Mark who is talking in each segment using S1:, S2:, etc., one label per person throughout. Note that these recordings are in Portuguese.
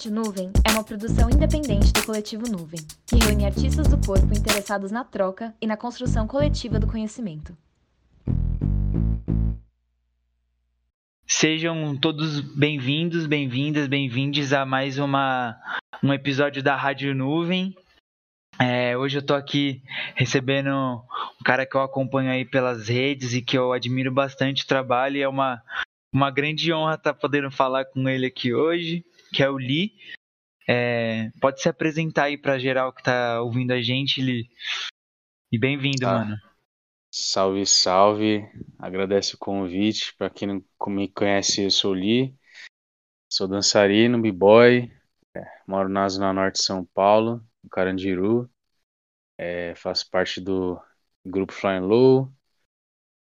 S1: Rádio Nuvem é uma produção independente do Coletivo Nuvem, que reúne artistas do corpo interessados na troca e na construção coletiva do conhecimento.
S2: Sejam todos bem-vindos, bem-vindas, bem-vindes a mais uma, um episódio da Rádio Nuvem. É, hoje eu tô aqui recebendo um cara que eu acompanho aí pelas redes e que eu admiro bastante o trabalho. E é uma, uma grande honra estar tá podendo falar com ele aqui hoje que é o Lee. É, pode se apresentar aí para geral que tá ouvindo a gente, Lee. E bem-vindo, ah, mano.
S3: Salve, salve. Agradeço o convite. Para quem não me conhece, eu sou o Lee. Sou dançarino, b-boy. É, moro na Zona Norte de São Paulo, no Carandiru. É, faço parte do grupo Flying Low.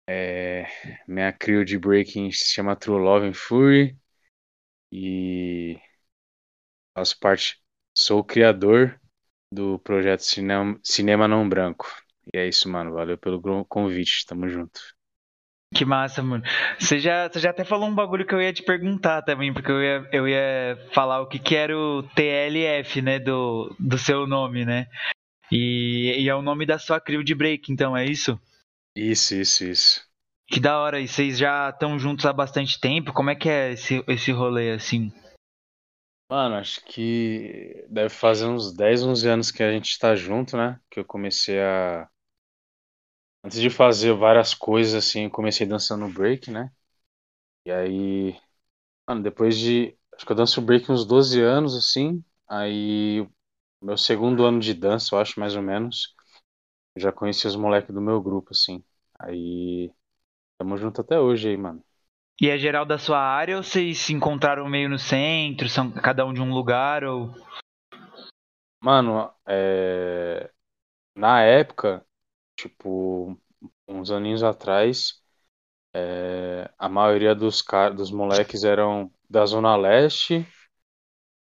S3: É, minha crew de breaking se chama True Love and Fury. E Faço parte, sou o criador do projeto Cinema, Cinema Não Branco. E é isso, mano. Valeu pelo convite. Tamo junto.
S2: Que massa, mano. Você já, você já até falou um bagulho que eu ia te perguntar também, porque eu ia, eu ia falar o que, que era o TLF, né, do, do seu nome, né? E, e é o nome da sua crew de break, então, é isso?
S3: Isso, isso, isso.
S2: Que da hora. E vocês já estão juntos há bastante tempo? Como é que é esse, esse rolê, assim?
S3: Mano, acho que deve fazer uns 10, 11 anos que a gente tá junto, né? Que eu comecei a. Antes de fazer várias coisas assim, eu comecei dançando break, né? E aí. Mano, depois de. Acho que eu danço break uns 12 anos, assim. Aí. Meu segundo ano de dança, eu acho, mais ou menos. Eu já conheci os moleques do meu grupo, assim. Aí. Tamo junto até hoje aí, mano.
S2: E é geral da sua área ou vocês se encontraram meio no centro, são cada um de um lugar ou
S3: Mano, é... na época, tipo, uns aninhos atrás, é... a maioria dos car... dos moleques eram da Zona Leste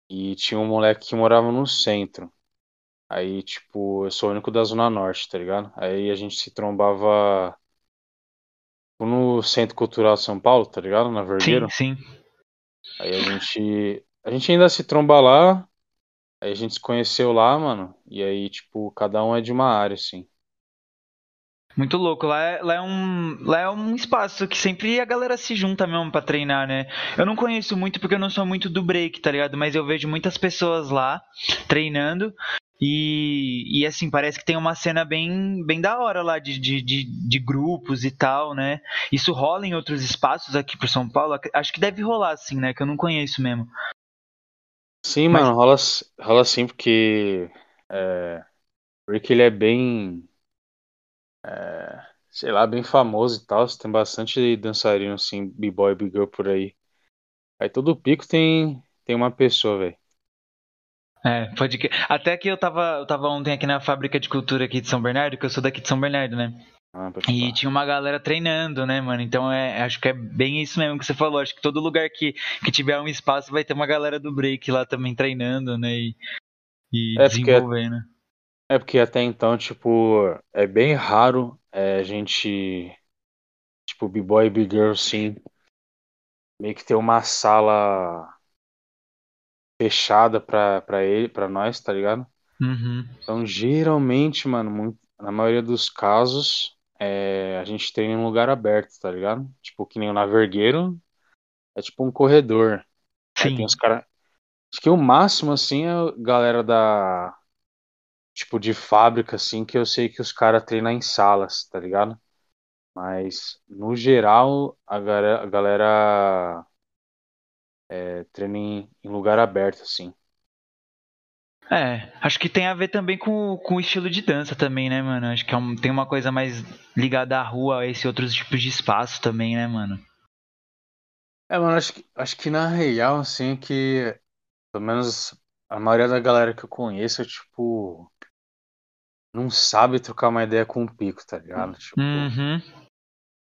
S3: e tinha um moleque que morava no centro. Aí, tipo, eu sou o único da Zona Norte, tá ligado? Aí a gente se trombava no Centro Cultural São Paulo, tá ligado? Na Vergueiro.
S2: Sim, sim.
S3: Aí a gente. A gente ainda se tromba lá. Aí a gente se conheceu lá, mano. E aí, tipo, cada um é de uma área, assim.
S2: Muito louco. Lá é, lá, é um, lá é um espaço que sempre a galera se junta mesmo pra treinar, né? Eu não conheço muito porque eu não sou muito do break, tá ligado? Mas eu vejo muitas pessoas lá treinando. E, e assim, parece que tem uma cena bem, bem da hora lá de, de, de, de, grupos e tal, né? Isso rola em outros espaços aqui por São Paulo? Acho que deve rolar, assim, né? Que eu não conheço mesmo.
S3: Sim, Mas... mano, rola, rola sim, porque é, Rick ele é bem. É, sei lá, bem famoso e tal. Tem bastante dançarino, assim, b-boy, b-girl por aí. Aí todo pico tem, tem uma pessoa, velho.
S2: É, pode que. Até que eu tava, eu tava ontem aqui na fábrica de cultura aqui de São Bernardo, que eu sou daqui de São Bernardo, né? Ah, e tinha uma galera treinando, né, mano? Então é, acho que é bem isso mesmo que você falou. Acho que todo lugar que, que tiver um espaço vai ter uma galera do break lá também treinando, né? E, e é desenvolvendo.
S3: Porque, é porque até então, tipo, é bem raro é, a gente, tipo, B-Boy e B-Girl, sim, meio que ter uma sala fechada pra, pra ele, pra nós, tá ligado?
S2: Uhum.
S3: Então, geralmente, mano, muito, na maioria dos casos, é, a gente treina em um lugar aberto, tá ligado? Tipo, que nem o Navergueiro, é tipo um corredor.
S2: Sim. Aí
S3: tem os cara... Acho que o máximo, assim, é a galera da... Tipo, de fábrica, assim, que eu sei que os caras treinam em salas, tá ligado? Mas, no geral, a galera, a galera é, treino em, em lugar aberto, assim.
S2: É, acho que tem a ver também com, com o estilo de dança também, né, mano? Acho que é um, tem uma coisa mais ligada à rua, a esse outros tipos de espaço também, né, mano?
S3: É, mano, acho que, acho que na real, assim, que pelo menos a maioria da galera que eu conheço, tipo, não sabe trocar uma ideia com o pico, tá ligado? Tipo,
S2: uhum.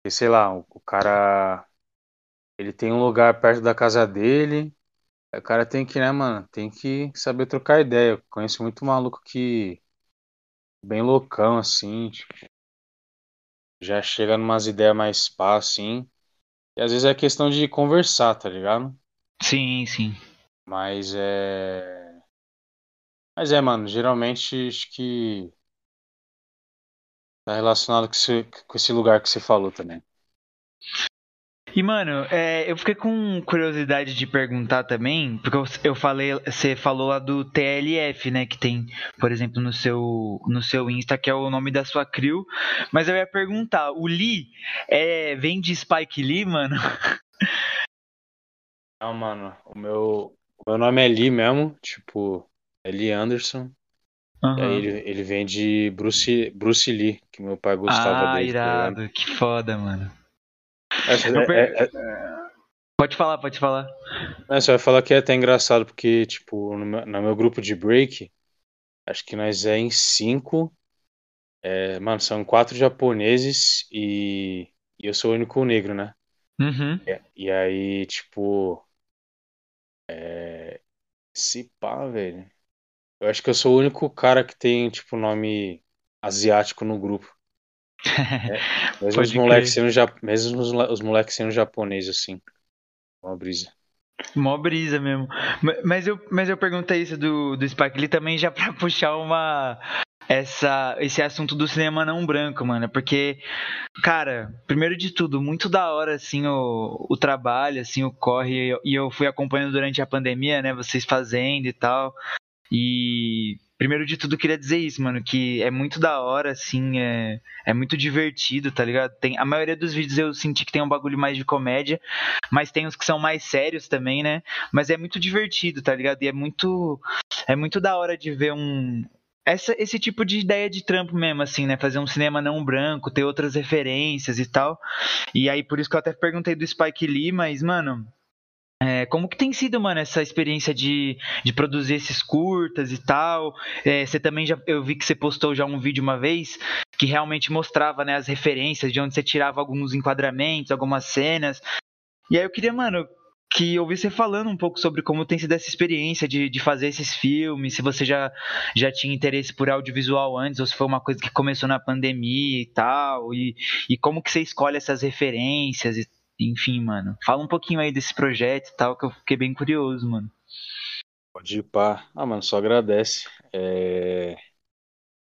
S3: sei lá, o, o cara ele tem um lugar perto da casa dele. O cara tem que, né, mano? Tem que saber trocar ideia. Eu conheço muito maluco que. Bem loucão, assim. Tipo, já chega numas ideias mais pá, assim. E às vezes é questão de conversar, tá ligado?
S2: Sim, sim.
S3: Mas é. Mas é, mano, geralmente acho que tá relacionado com esse, com esse lugar que você falou também.
S2: E, mano, é, eu fiquei com curiosidade de perguntar também, porque eu, eu, falei, você falou lá do TLF, né, que tem, por exemplo, no seu, no seu Insta, que é o nome da sua crew, mas eu ia perguntar, o Lee é, vem de Spike Lee, mano?
S3: Não, mano, o meu, o meu nome é Lee mesmo, tipo, é Lee Anderson.
S2: Uhum.
S3: E aí ele, ele vem de Bruce, Bruce Lee, que meu pai gostava
S2: ah,
S3: dele. tá
S2: irado, que foda, mano. Per-
S3: é, é,
S2: Pode falar, pode falar.
S3: é, você vai falar que é até engraçado, porque, tipo, no meu, no meu grupo de break, acho que nós é em cinco. É, mano, são quatro japoneses e, e eu sou o único negro, né?
S2: Uhum.
S3: E, e aí, tipo. É, se pá, velho. Eu acho que eu sou o único cara que tem, tipo, nome asiático no grupo. Mesmo os moleques sendo, ja- mesmo os, os moleques sendo japonês, assim. Uma brisa.
S2: Mó brisa mesmo. Ma- Mas eu, mas eu perguntei isso do, do Spike Lee também já pra puxar uma. Essa, esse assunto do cinema não branco, mano. Porque, cara, primeiro de tudo, muito da hora, assim, o, o trabalho, assim, o corre. E eu, e eu fui acompanhando durante a pandemia, né? Vocês fazendo e tal. E primeiro de tudo, queria dizer isso, mano, que é muito da hora, assim, é, é muito divertido, tá ligado? Tem, a maioria dos vídeos eu senti que tem um bagulho mais de comédia, mas tem uns que são mais sérios também, né? Mas é muito divertido, tá ligado? E é muito, é muito da hora de ver um. Essa, esse tipo de ideia de trampo mesmo, assim, né? Fazer um cinema não branco, ter outras referências e tal. E aí, por isso que eu até perguntei do Spike Lee, mas, mano, é, como que tem sido, mano, essa experiência de, de produzir esses curtas e tal? É, você também já, eu vi que você postou já um vídeo uma vez que realmente mostrava, né, as referências de onde você tirava alguns enquadramentos, algumas cenas. E aí eu queria, mano, que ouvir você falando um pouco sobre como tem sido essa experiência de, de fazer esses filmes, se você já, já tinha interesse por audiovisual antes, ou se foi uma coisa que começou na pandemia e tal, e, e como que você escolhe essas referências, e, enfim, mano. Fala um pouquinho aí desse projeto e tal, que eu fiquei bem curioso, mano.
S3: Pode ir pá. Ah, mano, só agradece. É...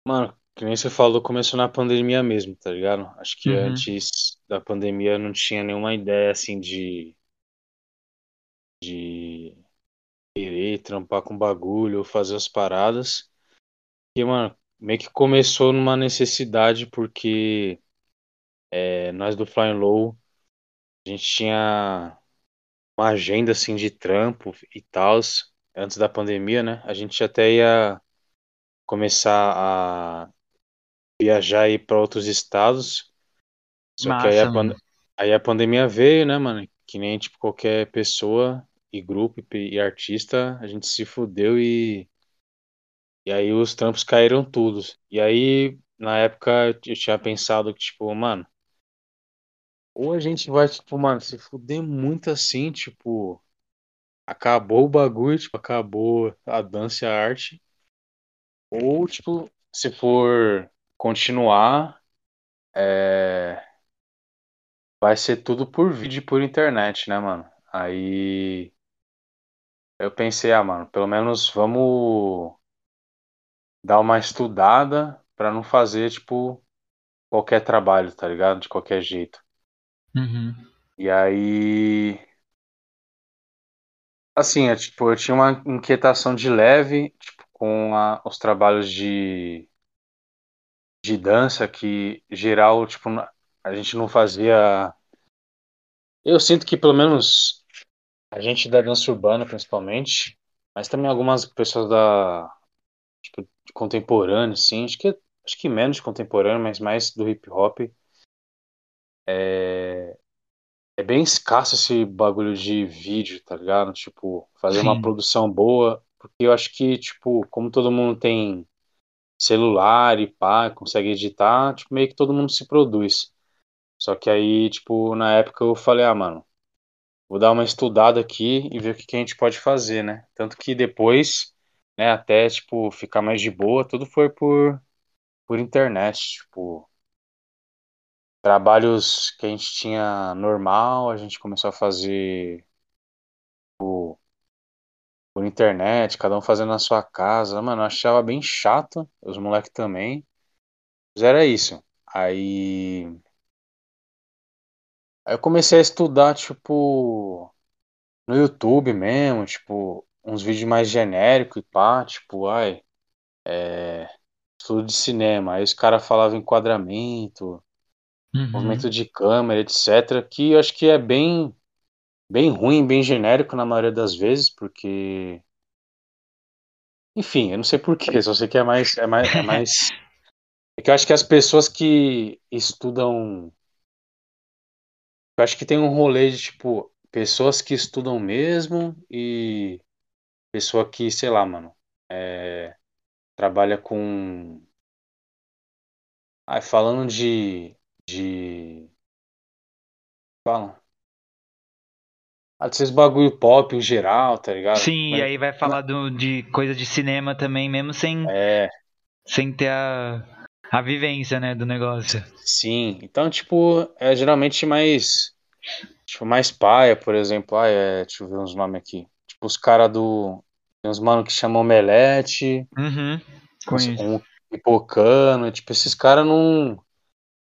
S3: Mano, que nem você falou, começou na pandemia mesmo, tá ligado? Acho que
S2: Uhum.
S3: antes da pandemia eu não tinha nenhuma ideia, assim, de... De querer trampar com bagulho ou fazer as paradas. E, mano, meio que começou numa necessidade, porque é, nós do Flying Low, gente tinha uma agenda, assim, de trampo e tal, antes da pandemia, né? A gente até ia começar a viajar aí para outros estados. Só que aí
S2: Massa,
S3: a, aí a pandemia veio, né, mano? Que nem tipo qualquer pessoa e grupo e, artista, a gente se fudeu e e aí os trampos caíram tudo. E aí na época eu tinha pensado que tipo, mano, ou a gente vai tipo, mano, se fuder muito assim, tipo, acabou o bagulho, tipo, acabou a dança e a arte, ou tipo, se for continuar é, vai ser tudo por vídeo e por internet, né, mano? Aí eu pensei, ah, mano, pelo menos vamos dar uma estudada pra não fazer, tipo, qualquer trabalho, tá ligado? De qualquer jeito.
S2: Uhum.
S3: E aí, assim, eu, tipo, eu tinha uma inquietação de leve, tipo, com a- os trabalhos de, de dança que, geral, tipo, a gente não fazia. Eu sinto que pelo menos A gente da dança urbana, principalmente, mas também algumas pessoas da, tipo, contemporâneo, assim, acho que, acho que menos contemporâneo, mas mais do hip hop. É, é bem escasso esse bagulho de vídeo, tá ligado? Tipo, fazer uma
S2: Sim.
S3: produção boa, porque eu acho que, tipo, como todo mundo tem celular e pá, consegue editar, tipo, meio que todo mundo se produz. Só que aí, tipo, na época eu falei, ah, mano, Vou dar uma estudada aqui e ver o que que a gente pode fazer, né? Tanto que depois, né, até, tipo, ficar mais de boa, tudo foi por, por internet, tipo, trabalhos que a gente tinha normal, a gente começou a fazer, tipo, por internet, cada um fazendo na sua casa. Mano, eu achava bem chato, os moleques também. Mas era isso. Aí. Aí eu comecei a estudar, tipo, no YouTube mesmo, tipo, uns vídeos mais genéricos e pá, tipo, ai, é, estudo de cinema. Aí os caras falavam enquadramento,
S2: Uhum.
S3: movimento de câmera, etc. Que eu acho que é bem, bem ruim, bem genérico na maioria das vezes, porque. Enfim, eu não sei porquê, só sei que é mais. É mais, é mais... É que eu acho que as pessoas que estudam. Eu acho que tem um rolê de, tipo, pessoas que estudam mesmo e pessoa que, sei lá, mano, é, trabalha com. Ai, falando de. De. Fala. Ah, desses bagulho pop em geral, tá ligado?
S2: Sim,
S3: Mas-
S2: e aí vai falar do, de coisa de cinema também, mesmo sem,
S3: É,
S2: sem ter a, a vivência, né, do negócio.
S3: sim. Então, tipo, é geralmente mais. Tipo, mais paia, por exemplo. Ah, é, deixa eu ver uns nomes aqui. Tipo, os caras do. Tem uns mano que chamam Omelete,
S2: Uhum.
S3: uns- um. Tipo, esses caras não.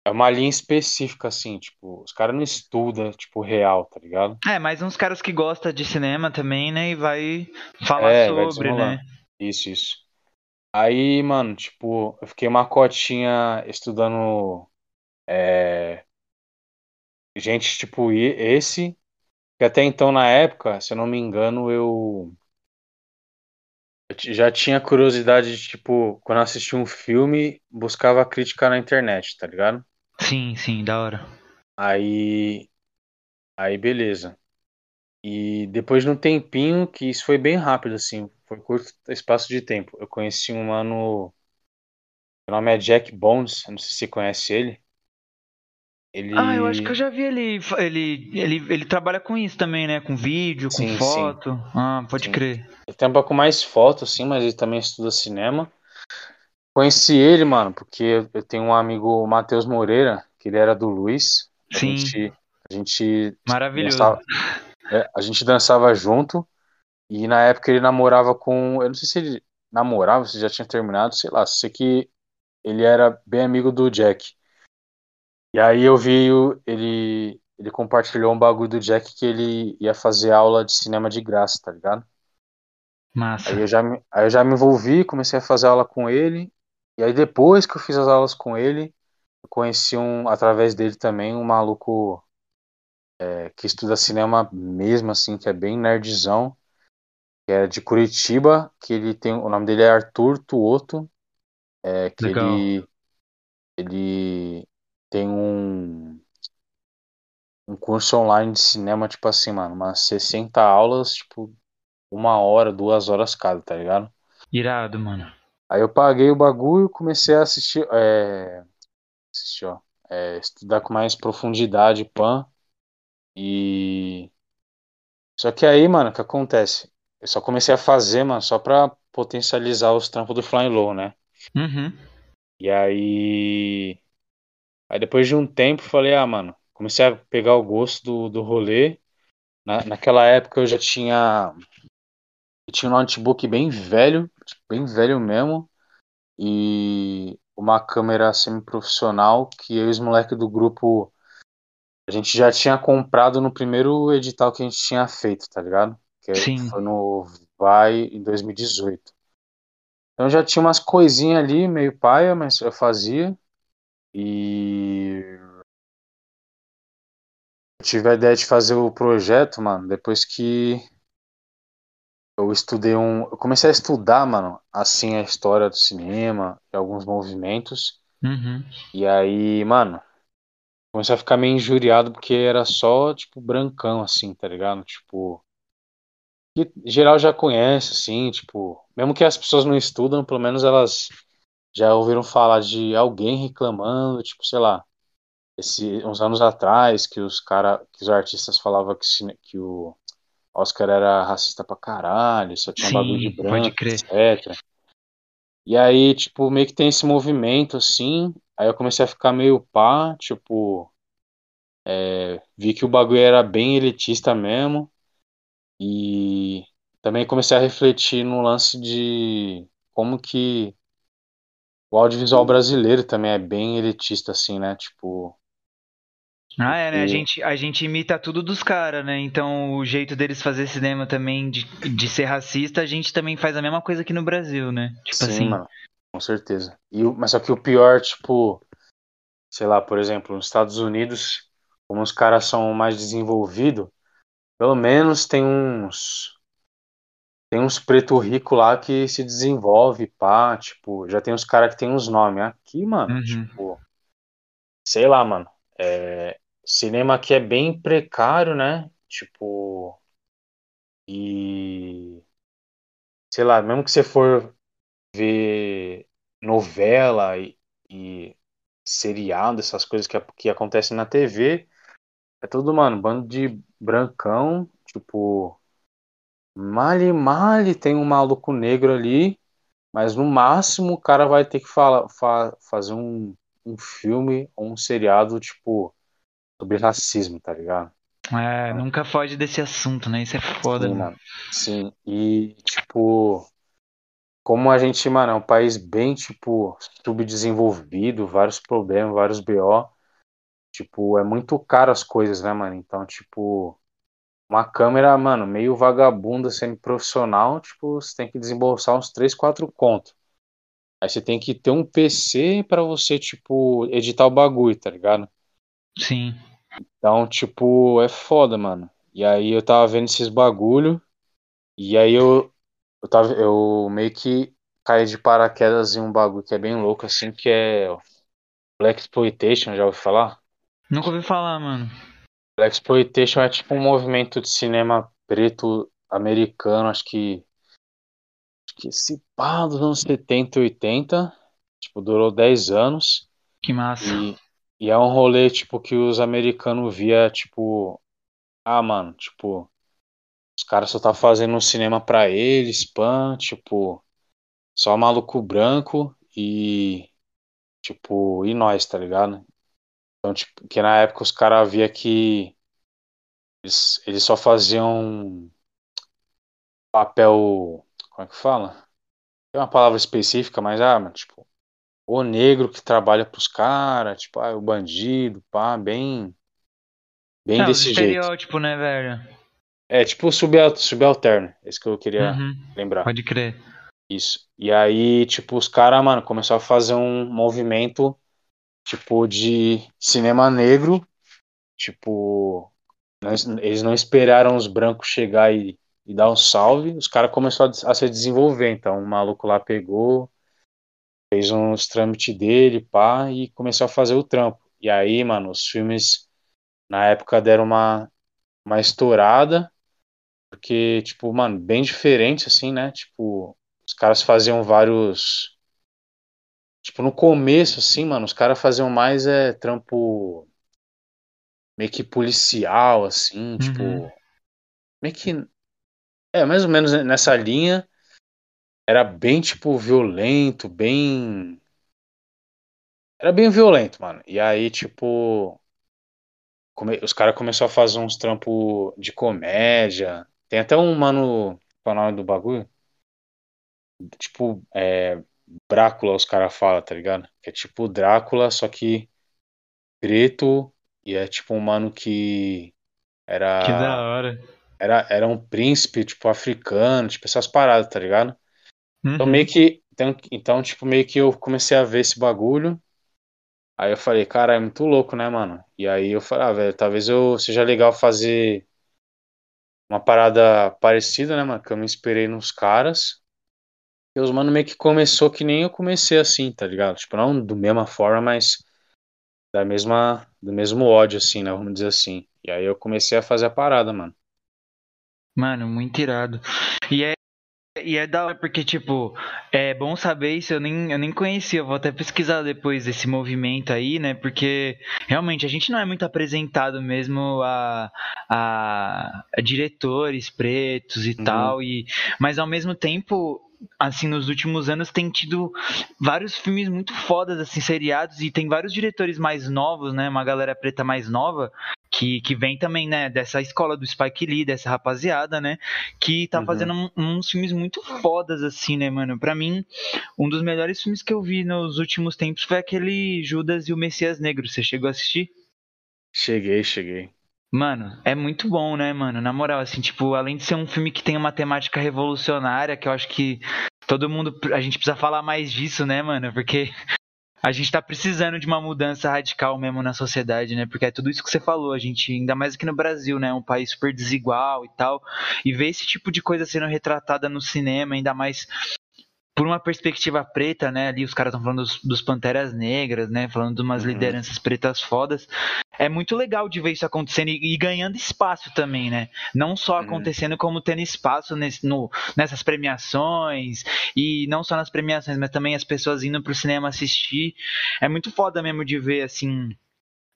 S3: É uma linha específica, assim. Tipo, os caras não estudam, tipo, real, tá ligado?
S2: É, mas uns caras que gostam de cinema também, né, e vai falar
S3: É, vai
S2: sobre,
S3: desenrolar.
S2: né?
S3: Isso, isso. Aí, mano, tipo, eu fiquei uma cotinha estudando é, gente, tipo, esse, que até então, na época, se eu não me engano, eu, eu já tinha curiosidade de, tipo, quando assistia um filme, buscava crítica na internet, tá ligado?
S2: Sim, sim, da hora.
S3: Aí, aí beleza. E depois de um tempinho, que isso foi bem rápido, assim, foi curto espaço de tempo, eu conheci um mano, o nome é Jack Bones, não sei se você conhece ele. Ele...
S2: Ah, eu acho que eu já vi ele, ele, ele, ele trabalha com isso também, né, com vídeo, com
S3: Sim, sim.
S2: foto. Ah, pode
S3: Sim.
S2: crer.
S3: Ele trampa com mais foto, assim, mas ele também estuda cinema. Conheci ele, mano, porque eu tenho um amigo, o Matheus Moreira, que ele era do Luiz. A
S2: Sim.
S3: gente, a gente
S2: Maravilhoso.
S3: dançava, é, a gente dançava junto e na época ele namorava com, eu não sei se ele namorava, se já tinha terminado, sei lá, sei que ele era bem amigo do Jack. E aí eu vi ele, ele compartilhou um bagulho do Jack que ele ia fazer aula de cinema de graça, tá ligado?
S2: Massa.
S3: Aí eu já me, aí eu já me envolvi, comecei a fazer aula com ele. E aí depois que eu fiz as aulas com ele, eu conheci um, através dele também, um maluco é, que estuda cinema mesmo, assim, que é bem nerdzão, que é de Curitiba, que ele tem, o nome dele é Arthur Tuoto, é, que
S2: Legal.
S3: ele, ele tem um, um curso online de cinema, tipo assim, mano, umas 60 aulas, tipo, uma hora, duas horas cada, tá ligado?
S2: Irado, mano.
S3: Aí eu paguei o bagulho, comecei a assistir, é, assistir, ó, é, estudar com mais profundidade, pan. E só que aí, mano, o que acontece? Eu só comecei a fazer, mano, só pra potencializar os trampos do Flying Low, né?
S2: Uhum.
S3: E aí, aí depois de um tempo, falei, ah, mano, comecei a pegar o gosto do, do rolê. Na, naquela época eu já tinha eu tinha um notebook bem velho, bem velho mesmo. e uma câmera semi-profissional que eu e os moleques do grupo a gente já tinha comprado no primeiro edital que a gente tinha feito, tá ligado? Que
S2: Sim.
S3: foi no Vai em 2018. Então já tinha umas coisinhas ali, meio paia, mas eu fazia. E eu tive a ideia de fazer o projeto, mano, depois que eu estudei um. Eu comecei a estudar, mano, assim, a história do cinema e alguns movimentos.
S2: Uhum.
S3: E aí, mano, comecei a ficar meio injuriado porque era só, tipo, brancão, assim, tá ligado? Tipo, que geral já conhece, assim, tipo, mesmo que as pessoas não estudam, pelo menos elas já ouviram falar de alguém reclamando, tipo, sei lá, esse, uns anos atrás, que os cara, que os artistas falavam que, que o Oscar era racista pra caralho, só tinha um bagulho de
S2: Sim,
S3: branco, etc. E aí, tipo, meio que tem esse movimento, assim, aí eu comecei a ficar meio pá, tipo, é, vi que o bagulho era bem elitista mesmo, e também comecei a refletir no lance de como que o audiovisual brasileiro também é bem elitista, assim, né? Tipo.
S2: Ah, é, né? A gente, a gente imita tudo dos caras, né? Então o jeito deles fazer cinema também de, de ser racista, a gente também faz a mesma coisa aqui no Brasil, né? Tipo
S3: Sim,
S2: assim.
S3: mano, com certeza. E, mas só que o pior, tipo, sei lá, por exemplo, nos Estados Unidos, como os caras são mais desenvolvidos, pelo menos tem uns. Tem uns preto rico lá que se desenvolve, pá, tipo, já tem uns caras que tem uns nomes. Aqui, mano,
S2: Uhum.
S3: tipo, sei lá, mano. É, cinema aqui é bem precário, né? Tipo, e sei lá, mesmo que você for ver novela e, e seriado, essas coisas que, que acontecem na TV, é tudo, mano, bando de brancão, tipo, male male tem um maluco negro ali, mas no máximo o cara vai ter que fala, fa- fazer um, um filme ou um seriado, tipo, sobre racismo, tá ligado?
S2: É, nunca foge desse assunto, né? Isso é foda.
S3: Sim,
S2: né?
S3: mano. Sim, e tipo, como a gente, mano, é um país bem, tipo, subdesenvolvido, vários problemas, vários BO, tipo, é muito caro as coisas, né, mano? Então, tipo, uma câmera, mano, meio vagabunda, semi-profissional, tipo, você tem que desembolsar uns 3, 4 conto. Aí você tem que ter um PC pra você, tipo, editar o bagulho, tá ligado?
S2: Sim.
S3: Então, tipo, é foda, mano. E aí eu tava vendo esses bagulho, e aí eu, eu tava, eu meio que caí de paraquedas em um bagulho que é bem louco, assim, que é Black Exploitation, já ouviu falar?
S2: Nunca ouvi falar, mano.
S3: Black Exploitation é tipo um movimento de cinema preto americano, acho que, acho que se pá, dos anos 70 e 80, tipo, durou 10 anos,
S2: Que massa.
S3: e, e é um rolê, tipo, que os americanos via, tipo, ah, mano, tipo, os caras só tá fazendo um cinema pra eles, pan, tipo, só maluco branco e, tipo, e nós, tá ligado? Então, tipo, que na época os caras via que eles, eles só faziam papel, como é que fala? Tem uma palavra específica, mas, ah, mano, tipo, o negro que trabalha pros caras, tipo, ah, o bandido, pá, bem, bem
S2: Ah,
S3: desse jeito.
S2: estereótipos, né, velho?
S3: É, tipo, subalterno, subalterno, esse que eu queria
S2: Uhum.
S3: lembrar.
S2: Pode crer.
S3: Isso. E aí, tipo, os caras, mano, começaram a fazer um movimento, tipo, de cinema negro. Tipo, eles não esperaram os brancos chegar e, e dar um salve. Os caras começaram a, a se desenvolver. Então, o maluco lá pegou, fez uns trâmites dele, pá, e começou a fazer o trampo. E aí, mano, os filmes, na época, deram uma, uma estourada. Porque, tipo, mano, bem diferente, assim, né? Tipo, os caras faziam vários. Tipo, no começo, assim, mano, os caras faziam mais é, trampo meio que policial, assim, tipo.
S2: Uhum.
S3: Meio que. É, mais ou menos nessa linha. Era bem, tipo, violento, bem. Era bem violento, mano. E aí, tipo. come- Os caras começaram a fazer uns trampos de comédia. Tem até um mano. Qual é o nome do bagulho? Tipo, é. Drácula, os caras falam, tá ligado? Que é tipo Drácula, só que preto. E é tipo um mano que era.
S2: Que da hora.
S3: Era, era um príncipe, tipo, africano, tipo, essas paradas, tá ligado? Então,
S2: Uhum.
S3: meio que. Então, então, tipo, meio que eu comecei a ver esse bagulho. Aí eu falei, cara, é muito louco, né, mano? E aí eu falei, ah, velho, talvez eu seja legal fazer uma parada parecida, né, mano? Que eu me inspirei nos caras. E os mano meio que começou que nem eu comecei assim, tá ligado? Tipo, não do mesma forma, mas da mesma, do mesmo ódio, assim, né? Vamos dizer assim. E aí eu comecei a fazer a parada, mano.
S2: Mano, muito irado. E é, e é da hora porque, tipo, é bom saber isso, eu nem, eu nem conhecia, eu vou até pesquisar depois desse movimento aí, né? Porque realmente a gente não é muito apresentado mesmo a, a, a diretores pretos e
S3: Uhum.
S2: tal, e, mas ao mesmo tempo. Assim, nos últimos anos tem tido vários filmes muito fodas, assim, seriados, e tem vários diretores mais novos, né? Uma galera preta mais nova, que, que vem também, né, dessa escola do Spike Lee, dessa rapaziada, né, que tá uhum. fazendo um, uns filmes muito fodas, assim, né, mano? Pra mim, um dos melhores filmes que eu vi nos últimos tempos foi aquele Judas e o Messias Negro. Você chegou a assistir?
S3: Cheguei, cheguei.
S2: Mano, é muito bom, né, mano? Na moral, assim, tipo, além de ser um filme que tem uma temática revolucionária, que eu acho que todo mundo. A gente precisa falar mais disso, né, mano? Porque a gente tá precisando de uma mudança radical mesmo na sociedade, né? Porque é tudo isso que você falou, a gente, ainda mais aqui no Brasil, né? Um país super desigual e tal. E ver esse tipo de coisa sendo retratada no cinema, ainda mais por uma perspectiva preta, né? Ali os caras estão falando dos, dos, Panteras Negras, né? Falando de umas uhum. lideranças pretas fodas. É muito legal de ver isso acontecendo e, e ganhando espaço também, né? Não só uhum. acontecendo, como tendo espaço nesse, no, nessas premiações. E não só nas premiações, mas também as pessoas indo pro cinema assistir. É muito foda mesmo de ver, assim,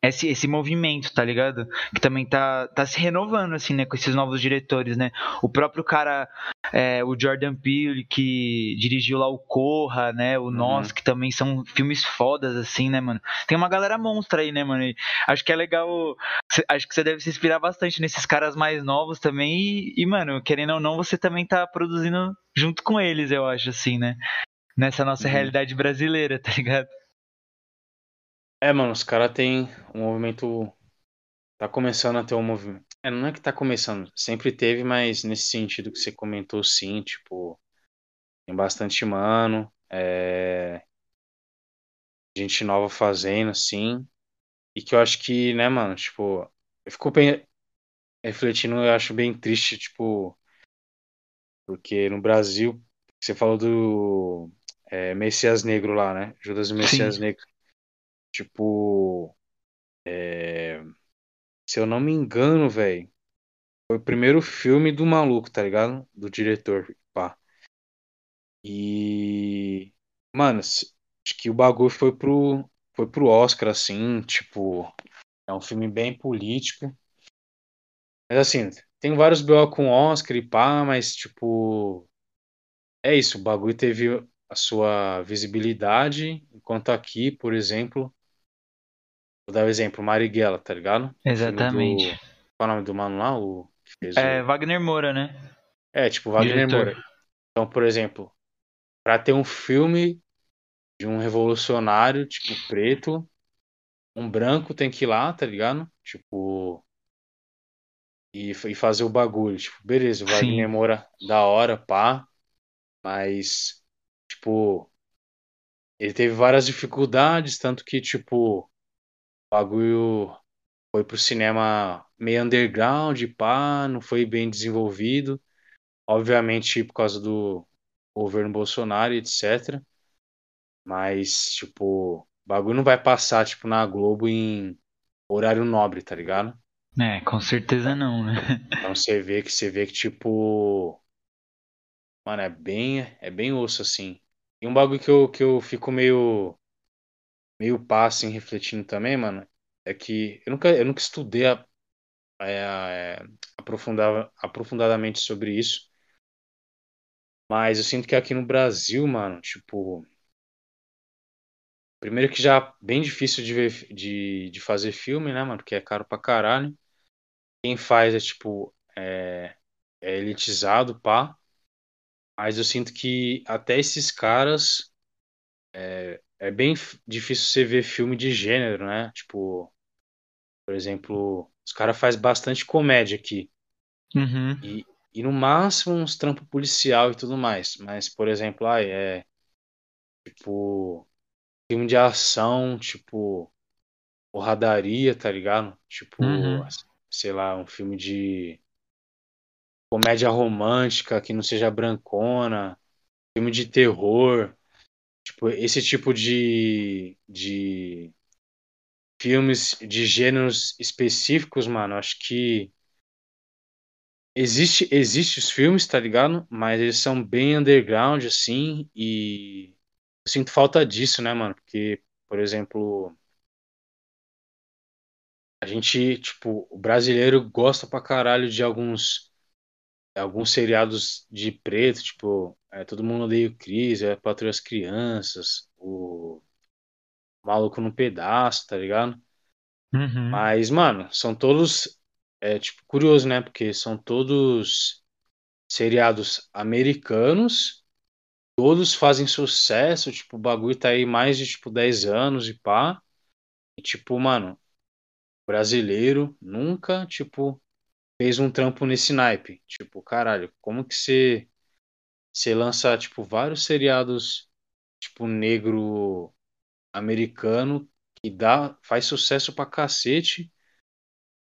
S2: esse, esse movimento, tá ligado? Que também tá, tá se renovando, assim, né? Com esses novos diretores, né? O próprio cara, é, o Jordan Peele, que dirigiu lá o Corra, né? O uhum. Nós, que também são filmes fodas, assim, né, mano? Tem uma galera monstra aí, né, mano? E acho que é legal. Acho que você deve se inspirar bastante nesses caras mais novos também. E, e, mano, querendo ou não, você também tá produzindo junto com eles, eu acho, assim, né? Nessa nossa uhum. realidade brasileira, tá ligado?
S3: É, mano, os caras têm um movimento. Tá começando a ter um movimento. É, não é que tá começando, sempre teve, mas nesse sentido que você comentou, sim, tipo, tem bastante mano, é... gente nova fazendo, assim, e que eu acho que, né, mano, tipo, eu fico bem refletindo, eu acho bem triste, tipo, porque no Brasil, você falou do é, Messias Negro lá, né? Judas Messias Sim. Negro. Tipo, é... se eu não me engano, velho, foi o primeiro filme do maluco, tá ligado? Do diretor, pá. E, mano, acho que o bagulho foi pro, foi pro Oscar, assim, tipo, é um filme bem político. Mas assim, tem vários BO com Oscar e pá, mas tipo, é isso, o bagulho teve a sua visibilidade, enquanto aqui, por exemplo, Vou dar o um exemplo, Marighella, tá ligado?
S2: Exatamente.
S3: Do... Qual é o nome do mano lá? O
S2: é, o... Wagner Moura, né?
S3: É, tipo, Wagner Diretor. Moura. Então, por exemplo, pra ter um filme de um revolucionário, tipo, preto, um branco tem que ir lá, tá ligado? Tipo. E, e fazer o bagulho. Tipo, beleza, o Wagner Sim. Moura da hora, pá. Mas, tipo. Ele teve várias dificuldades, tanto que, tipo bagulho foi pro cinema meio underground, pá, não foi bem desenvolvido. Obviamente por causa do governo Bolsonaro, etc. Mas, tipo, o bagulho não vai passar, tipo, na Globo em horário nobre, tá ligado?
S2: É, com certeza não, né?
S3: Então você vê que você vê que, tipo. Mano, é bem. É bem osso, assim. E um bagulho que eu, que eu fico meio meio passo em refletindo também, mano, é que eu nunca, eu nunca estudei a, a, a, aprofundar, aprofundadamente sobre isso. Mas eu sinto que aqui no Brasil, mano, tipo. Primeiro que já é bem difícil de, ver, de, de fazer filme, né, mano? Porque é caro pra caralho. Quem faz é, tipo, é, é elitizado, pá. Mas eu sinto que até esses caras é, é bem difícil você ver filme de gênero, né? Tipo, por exemplo, os caras fazem bastante comédia aqui.
S2: Uhum.
S3: E, e no máximo uns trampos policial e tudo mais. Mas, por exemplo, ai, é tipo filme de ação, tipo porradaria, tá ligado? Tipo, uhum. sei lá, um filme de comédia romântica que não seja brancona, filme de terror. Tipo, esse tipo de, de filmes de gêneros específicos, mano, acho que existe existe os filmes, tá ligado? Mas eles são bem underground assim e eu sinto falta disso, né, mano? Porque, por exemplo, a gente, tipo, o brasileiro gosta pra caralho de alguns alguns seriados de preto, tipo, é, Todo Mundo Odeia o Chris, é Patrulha as Crianças, o Maluco no Pedaço, tá ligado?
S2: Uhum.
S3: Mas, mano, são todos. É, tipo, curioso, né? Porque são todos seriados americanos. Todos fazem sucesso. Tipo, o bagulho tá aí mais de, tipo, 10 anos e pá. E, tipo, mano, brasileiro nunca, tipo, fez um trampo nesse naipe. Tipo, caralho, como que você. Você lança, tipo, vários seriados, tipo, negro americano que dá, faz sucesso pra cacete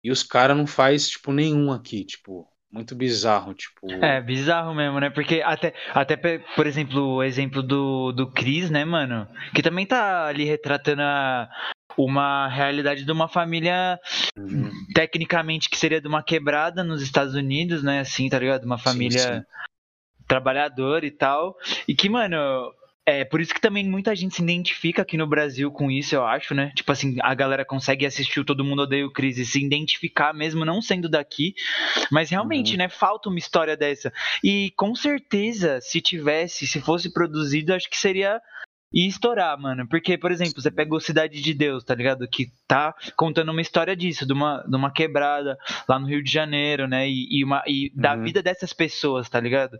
S3: e os caras não faz, tipo, nenhum aqui, tipo, muito bizarro, tipo...
S2: É, bizarro mesmo, né? Porque até, até por exemplo, o exemplo do, do Chris, né, mano? Que também tá ali retratando a, uma realidade de uma família uhum. tecnicamente que seria de uma quebrada nos Estados Unidos, né? Assim, tá ligado? Uma família sim, sim. trabalhadora e tal. E que, mano, é, por isso que também muita gente se identifica aqui no Brasil com isso, eu acho, né? Tipo assim, a galera consegue assistir o Todo Mundo Odeia o Cris e se identificar, mesmo não sendo daqui. Mas realmente, uhum. né? Falta uma história dessa. E com certeza, se tivesse, se fosse produzido, acho que seria e estourar, mano. Porque, por exemplo, você pega o Cidade de Deus, tá ligado? Que tá contando uma história disso, de uma, de uma quebrada lá no Rio de Janeiro, né? E, e, uma, e da uhum. vida dessas pessoas, tá ligado?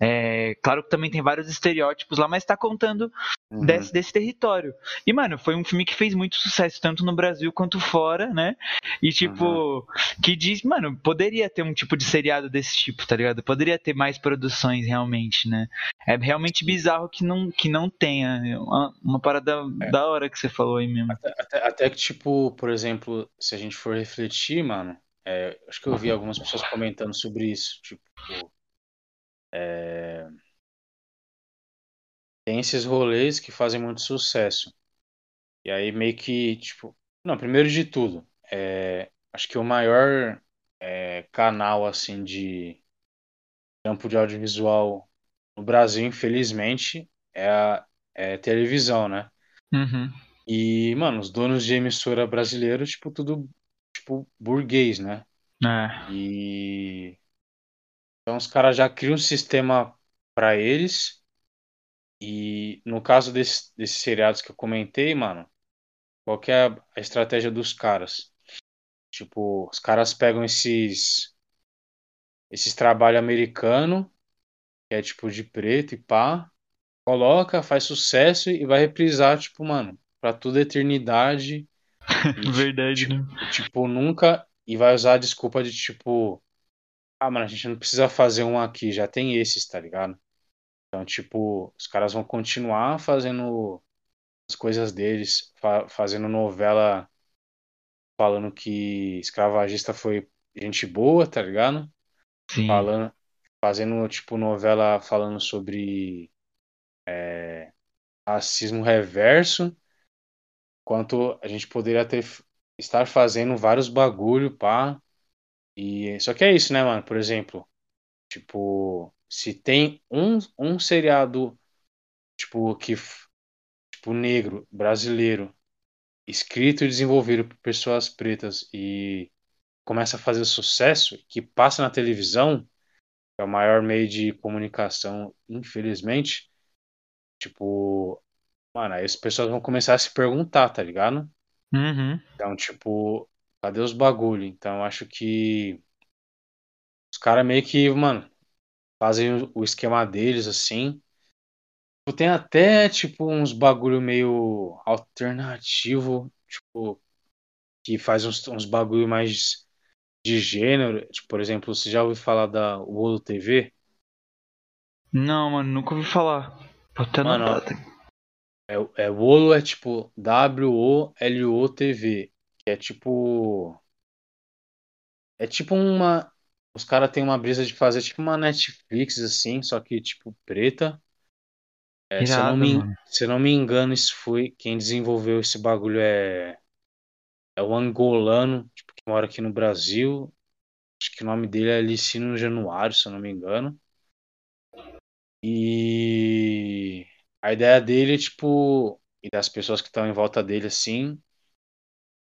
S2: É, claro que também tem vários estereótipos lá, mas tá contando uhum. desse, desse território. E, mano, foi um filme que fez muito sucesso, tanto no Brasil quanto fora, né? E, tipo, uhum. que diz, mano, poderia ter um tipo de seriado desse tipo, tá ligado? Poderia ter mais produções, realmente, né? É realmente bizarro que não, que não tenha. Uma, uma parada é. da hora que você falou aí mesmo.
S3: Até, até, até, que, tipo, por exemplo, se a gente for refletir, mano, é, acho que eu vi algumas pessoas comentando sobre isso, tipo é... Tem esses rolês que fazem muito sucesso. E aí meio que, tipo. Não, primeiro de tudo, é... acho que o maior é, canal assim de campo de audiovisual no Brasil, infelizmente, é a é televisão, né?
S2: Uhum.
S3: E, mano, os donos de emissora brasileira, tipo, tudo, tipo, burguês, né?
S2: É.
S3: E então os caras já criam um sistema para eles. E no caso desse, desses seriados que eu comentei, mano, qual que é a estratégia dos caras? Tipo, os caras pegam esses esses trabalho americano, que é tipo de preto e pá, coloca, faz sucesso e vai reprisar, tipo, mano, pra toda eternidade.
S2: E, Verdade,
S3: tipo,
S2: né?
S3: Tipo, nunca. E vai usar a desculpa de, tipo, ah, mano, a gente não precisa fazer um aqui, já tem esses, tá ligado? Então, tipo, os caras vão continuar fazendo as coisas deles, fa fazendo novela falando que escravagista foi gente boa, tá ligado?
S2: Sim.
S3: Falando, fazendo, tipo, novela falando sobre é, racismo reverso, enquanto a gente poderia ter estar fazendo vários bagulho, pá, e só que é isso, né, mano? Por exemplo, tipo, se tem um, um seriado tipo que tipo negro, brasileiro, escrito e desenvolvido por pessoas pretas e começa a fazer sucesso, que passa na televisão, que é o maior meio de comunicação, infelizmente, tipo, mano, aí as pessoas vão começar a se perguntar, tá ligado?
S2: Uhum.
S3: Então, tipo, Cadê os bagulho? Então acho que os caras meio que, mano, fazem o esquema deles assim. Tem até, tipo, uns bagulho meio alternativo, tipo, que faz uns, uns bagulho mais de gênero. Tipo, por exemplo, você já ouviu falar da Wolo TV?
S2: Não, mano, nunca ouvi falar. Até mano,
S3: é, é Wolo é tipo W-O-L-O-T-V é tipo. É tipo uma. Os caras têm uma brisa de fazer tipo uma Netflix, assim, só que tipo preta. É, Irado, se, eu não me, se eu não me engano, isso foi. Quem desenvolveu esse bagulho é. É o angolano, tipo, que mora aqui no Brasil. Acho que o nome dele é Licino Januário, se eu não me engano. E a ideia dele é, tipo, e das pessoas que estão em volta dele, assim,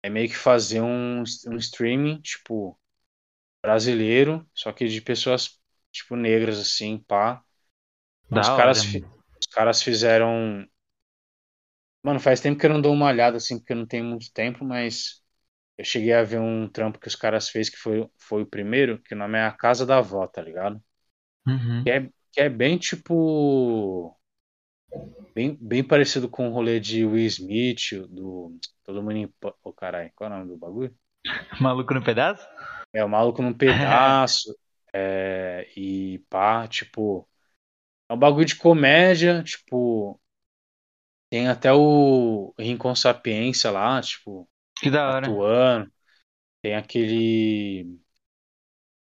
S3: é meio que fazer um, um streaming, tipo, brasileiro, só que de pessoas, tipo, negras, assim, pá. os caras, os caras fizeram. Mano, faz tempo que eu não dou uma olhada, assim, porque não tem muito tempo, mas eu cheguei a ver um trampo que os caras fez que foi, foi o primeiro, que o nome é A Casa da Avó, tá ligado?
S2: Uhum.
S3: Que é, que é bem tipo. Bem, bem parecido com o rolê de Will Smith, do Todo Mundo em. Ô, caralho, qual é o nome do bagulho?
S2: Maluco no pedaço?
S3: É, o maluco num pedaço. é, e pá, tipo. É um bagulho de comédia, tipo. Tem até o Rincon Sapiência lá, tipo,
S2: Que da hora.
S3: atuando. Tem aquele.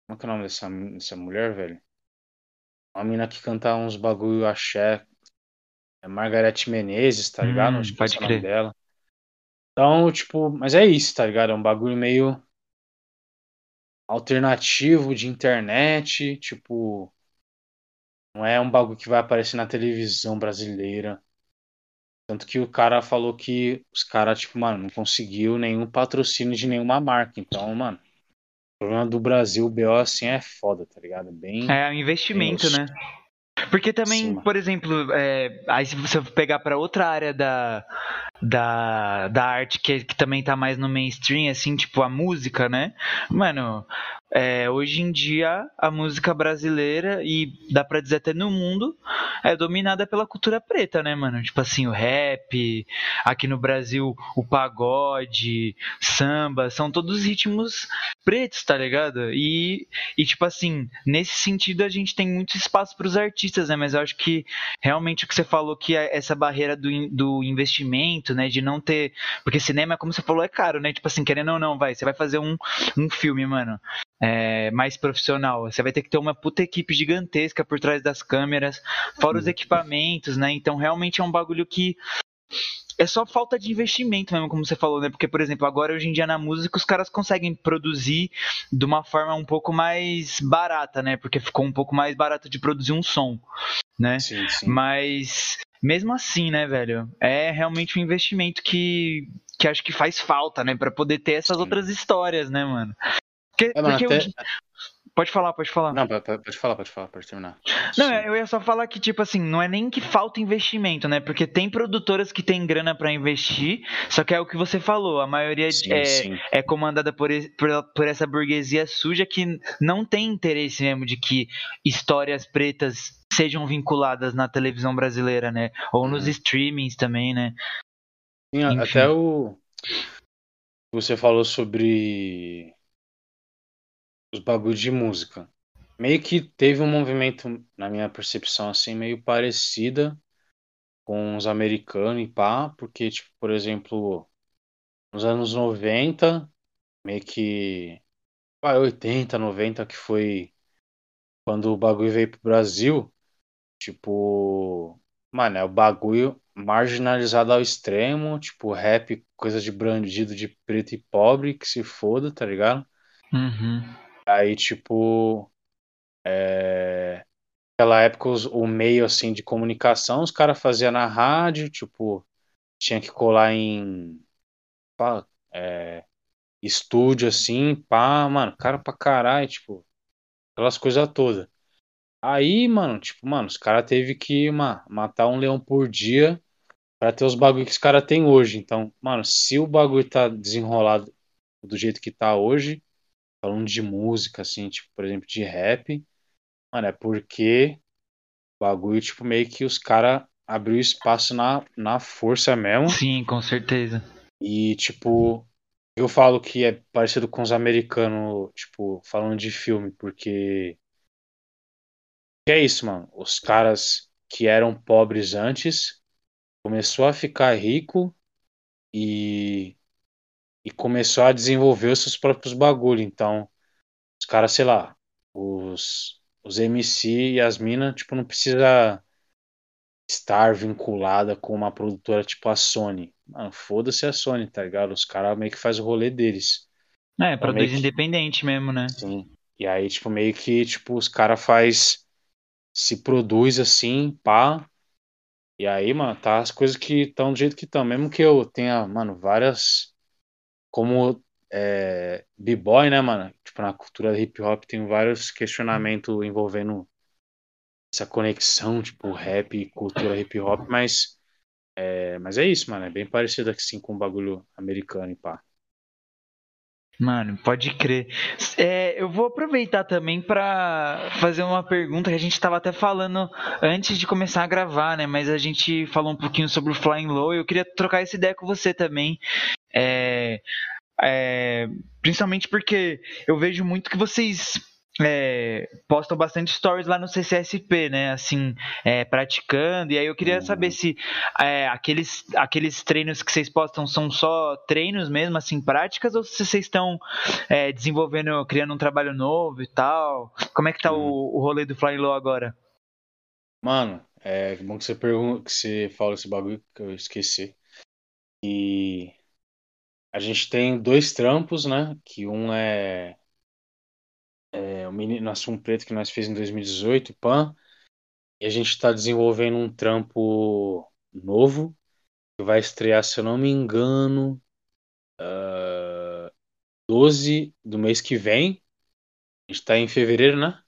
S3: Como é que é o nome dessa, dessa mulher, velho? Uma mina que canta uns bagulho axé. É Margarete Menezes, tá ligado?
S2: Hum,
S3: Acho que é o nome dela. Então, tipo, mas é isso, tá ligado? É um bagulho meio alternativo de internet, tipo, não é um bagulho que vai aparecer na televisão brasileira. Tanto que o cara falou que os caras, tipo, mano, não conseguiu nenhum patrocínio de nenhuma marca. Então, mano, o problema do Brasil, o BO assim é foda, tá ligado? Bem.
S2: É um investimento,
S3: Tem
S2: né? Porque também,
S3: Sim,
S2: por exemplo, é, aí se você pegar pra outra área da, da, da arte que, que também tá mais no mainstream, assim, tipo a música, né? Mano, é, hoje em dia a música brasileira, e dá pra dizer até no mundo, é dominada pela cultura preta, né, mano? Tipo assim, o rap, aqui no Brasil o pagode, samba, são todos ritmos pretos, tá ligado? E, e tipo assim, nesse sentido a gente tem muito espaço pros artistas, né? Mas eu acho que realmente o que você falou que é essa barreira do, do investimento, né? De não ter. Porque cinema, como você falou, é caro, né? Tipo assim, querendo ou não, vai. Você vai fazer um, um filme, mano. É, mais profissional. Você vai ter que ter uma puta equipe gigantesca por trás das câmeras, fora os equipamentos, né? Então realmente é um bagulho que é só falta de investimento mesmo, como você falou, né? Porque, por exemplo, agora hoje em dia na música os caras conseguem produzir de uma forma um pouco mais barata, né? Porque ficou um pouco mais barato de produzir um som, né?
S3: Sim, sim.
S2: Mas mesmo assim, né, velho? É realmente um investimento que, que acho que faz falta, né? Pra poder ter essas
S3: Sim.
S2: outras histórias, né, mano? Porque,
S3: É, mano,
S2: porque
S3: até...
S2: hoje- Pode falar, pode falar.
S3: Não, pode, falar, pode falar, pode terminar.
S2: Não,
S3: Sim.
S2: eu ia só falar que, tipo assim, não é nem que falta investimento, né? Porque tem produtoras que têm grana pra investir, só que é o que você falou, a maioria
S3: Sim,
S2: é,
S3: sim.
S2: é comandada por, por, por essa burguesia suja que não tem interesse mesmo de que histórias pretas sejam vinculadas na televisão brasileira, né? Ou nos
S3: Uhum.
S2: streamings também, né?
S3: Sim,
S2: Enfim.
S3: até o. Você falou sobre os bagulhos de música. Meio que teve um movimento, na minha percepção, assim, meio parecida com os americanos e pá, porque, tipo, por exemplo, nos anos 90, meio que. Vai, 80, 90, que foi quando o bagulho veio pro Brasil, tipo. Mano, é o bagulho marginalizado ao extremo, tipo, rap, coisa de bandido de preto e pobre, que se foda, tá ligado?
S2: Uhum.
S3: Aí, tipo, é... naquela época os- o meio, assim, de comunicação, os caras faziam na rádio, tipo, tinha que colar em pá, é, estúdio, assim, pá, mano, cara pra caralho, tipo, aquelas coisas todas. Aí, mano, tipo, mano, os caras teve que ma- matar um leão por dia pra ter os bagulho que os caras têm hoje. Então, mano, se o bagulho tá desenrolado do jeito que tá hoje, falando de música, assim, tipo, por exemplo, de rap, mano, é porque o bagulho, tipo, meio que os caras abriu espaço na, na força mesmo.
S2: Sim, com certeza.
S3: E, tipo, eu falo que é parecido com os americanos, tipo, falando de filme, porque que é isso, mano. Os caras que eram pobres antes começou a ficar rico e, e começou a desenvolver os seus próprios bagulho. Então, os caras, sei lá, os, os MC e as minas, tipo, não precisa estar vinculada com uma produtora tipo a Sony. Mano, foda-se a Sony, tá ligado? Os caras meio que faz o rolê deles.
S2: É,
S3: Então,
S2: produz
S3: que-
S2: independente mesmo, né?
S3: Sim. E aí, tipo, meio que, tipo, os caras faz se produz assim, pá. E aí, mano, tá as coisas que estão do jeito que estão. Mesmo que eu tenha, mano, várias. Como é, b-boy, né, mano? Tipo, na cultura hip hop tem vários questionamentos envolvendo essa conexão, tipo, rap e cultura hip hop, mas. É, mas é isso, mano. É bem parecido assim com o bagulho americano e pá.
S2: Mano, pode crer. É, eu vou aproveitar também para fazer uma pergunta que a gente estava até falando antes de começar a gravar, né? Mas a gente falou um pouquinho sobre o Flying Low. Eu queria trocar essa ideia com você também. É, é, principalmente porque eu vejo muito que vocês é, postam bastante stories lá no CCSP, né? Assim, é, praticando. E aí eu queria uhum. saber se é, aqueles, aqueles treinos que vocês postam são só treinos mesmo, assim, práticas, ou se vocês estão é, desenvolvendo, criando um trabalho novo e tal. Como é que tá uhum. o, o rolê do Flying Low agora?
S3: Mano, é bom que você pergunta, que você fala esse bagulho que eu esqueci. E a gente tem dois trampos, né? Que um é é, o menino um Preto que nós fez em 2018, PAN, e a gente está desenvolvendo um trampo novo que vai estrear, se eu não me engano, uh, ah, 12 do mês que vem. A gente está em fevereiro, né?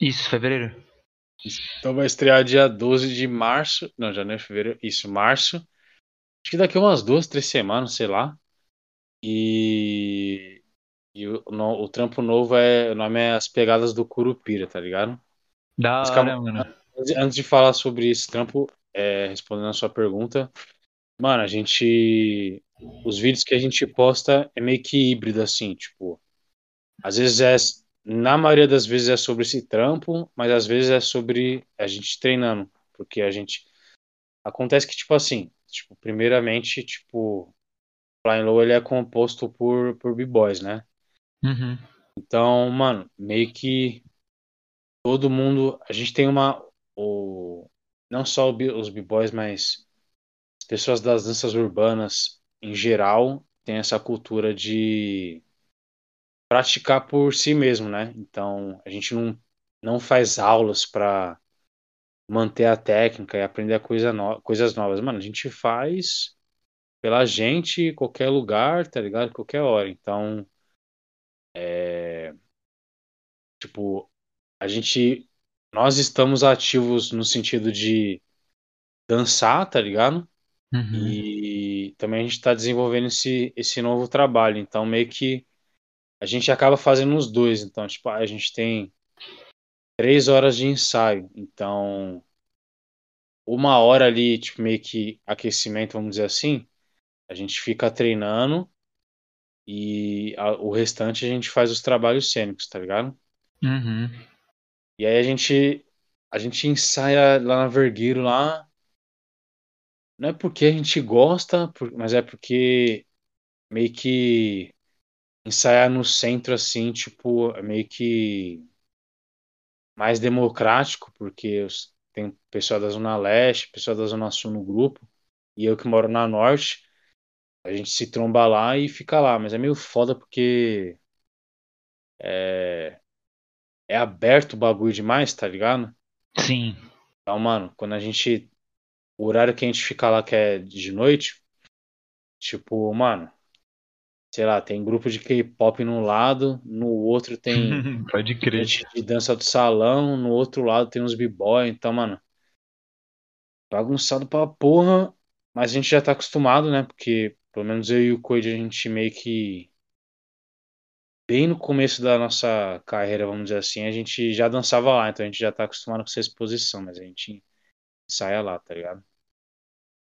S2: Isso, fevereiro.
S3: Então vai estrear dia 12 de março. Não, janeiro, fevereiro. Isso, março. Acho que daqui umas duas, três semanas, sei lá. E e o, no, o trampo novo é. O nome é As Pegadas do Curupira, tá ligado?
S2: Da Mas, hora, calma, mano.
S3: Antes de falar sobre esse trampo, é, respondendo a sua pergunta, mano, a gente. Os vídeos que a gente posta é meio que híbrido, assim, tipo. Às vezes é. Na maioria das vezes é sobre esse trampo, mas às vezes é sobre a gente treinando. Porque a gente. Acontece que, tipo assim, tipo, primeiramente, tipo, Flying Low ele é composto por, por b-boys, né?
S2: Uhum.
S3: Então, mano, meio que todo mundo. A gente tem uma. O, não só os b-boys, mas as pessoas das danças urbanas em geral têm essa cultura de praticar por si mesmo, né? Então, a gente não, não faz aulas para manter a técnica e aprender coisa no, coisas novas. Mano, a gente faz pela gente, qualquer lugar, tá ligado? Qualquer hora. Então, é, tipo, a gente. Nós estamos ativos no sentido de dançar, tá ligado?
S2: Uhum.
S3: E também a gente está desenvolvendo esse, esse novo trabalho. Então, meio que a gente acaba fazendo os dois. Então, tipo, a gente tem três horas de ensaio. Então, uma hora ali, tipo, meio que aquecimento, vamos dizer assim, a gente fica treinando e a, o restante a gente faz os trabalhos cênicos, tá ligado?
S2: Uhum.
S3: E aí a gente a gente ensaia lá na Vergueiro lá. Não é porque a gente gosta, mas é porque meio que ensaiar no centro assim, tipo, é meio que mais democrático, porque tem pessoal da Zona Leste, pessoal da Zona Sul no grupo, e eu que moro na Norte. A gente se tromba lá e fica lá, mas é meio foda porque é, é aberto o bagulho demais, tá ligado?
S2: Sim.
S3: Então, mano, quando a gente. O horário que a gente fica lá, que é de noite, tipo, mano, sei lá, tem grupo de K-pop no lado, no outro tem.
S2: Pode crer.
S3: Gente de dança do salão, no outro lado tem uns b-boy, então, mano. Bagunçado pra porra, mas a gente já tá acostumado, né? Porque pelo menos eu e o Coide, a gente meio que. Bem no começo da nossa carreira, vamos dizer assim, a gente já dançava lá, então a gente já tá acostumado com essa exposição, mas a gente saia lá, tá ligado?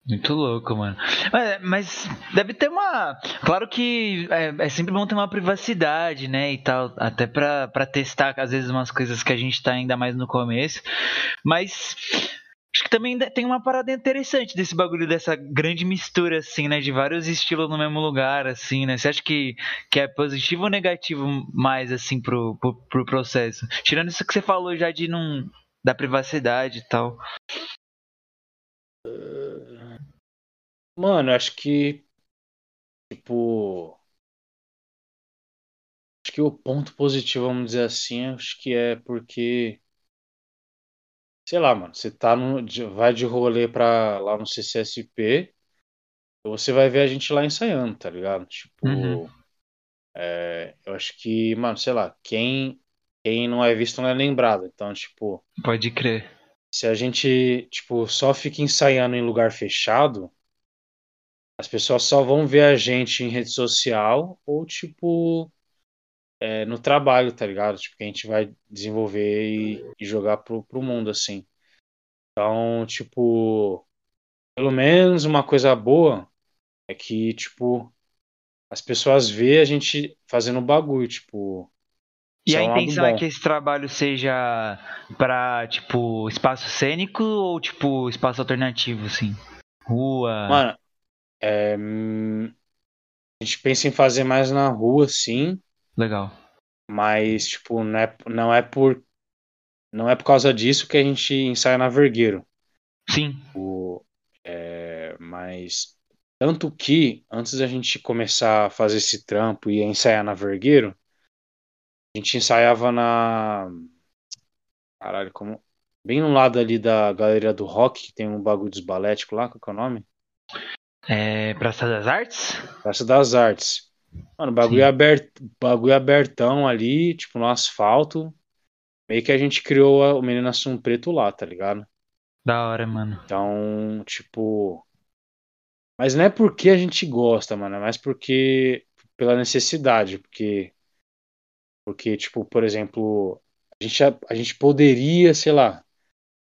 S2: Muito louco, mano. Mas, mas, deve ter uma. Claro que é, é, sempre bom ter uma privacidade, né? E tal. Até pra, pra testar, às vezes, umas coisas que a gente tá ainda mais no começo. Mas também tem uma parada interessante desse bagulho, dessa grande mistura, assim, né? De vários estilos no mesmo lugar, assim, né? Você acha que, que é positivo ou negativo mais, assim, pro, pro, pro processo? Tirando isso que você falou já de não. da privacidade e tal.
S3: Mano, acho que. Tipo. Acho que o ponto positivo, vamos dizer assim, acho que é porque sei lá, mano, você tá no, vai de rolê pra, lá no CCSP, você vai ver a gente lá ensaiando, tá ligado? Tipo,
S2: uhum.
S3: é, eu acho que, mano, sei lá, quem, quem não é visto não é lembrado. Então, tipo.
S2: Pode crer.
S3: Se a gente, tipo, só fica ensaiando em lugar fechado, as pessoas só vão ver a gente em rede social ou, tipo, é, no trabalho, tá ligado? Tipo, que a gente vai desenvolver e, e jogar pro, pro mundo, assim. Então, tipo, pelo menos uma coisa boa é que, tipo, as pessoas vê a gente fazendo bagulho, tipo.
S2: E a
S3: é lado
S2: intenção é que esse trabalho seja pra, tipo, espaço cênico ou, tipo, espaço alternativo, assim? Rua.
S3: Mano, é, hum, a gente pensa em fazer mais na rua, sim,
S2: Legal.
S3: mas, tipo, não é, não é por. Não é por causa disso que a gente ensaia na Vergueiro.
S2: Sim.
S3: O, é, mas tanto que antes da gente começar a fazer esse trampo e ensaiar na Vergueiro, a gente ensaiava na. Caralho, como. Bem no lado ali da Galeria do Rock, que tem um bagulho dos baléticos lá, qual que é o nome?
S2: É, Praça das Artes?
S3: Praça das Artes. Mano, bagulho,
S2: Sim.
S3: aberto, bagulho abertão ali, tipo, no asfalto. Meio que a gente criou a- o Menino Assum Preto lá, tá ligado?
S2: Da hora, mano.
S3: Então, tipo. Mas não é porque a gente gosta, mano, é mais porque. Pela necessidade, porque. Porque, tipo, por exemplo, a gente, a gente poderia, sei lá,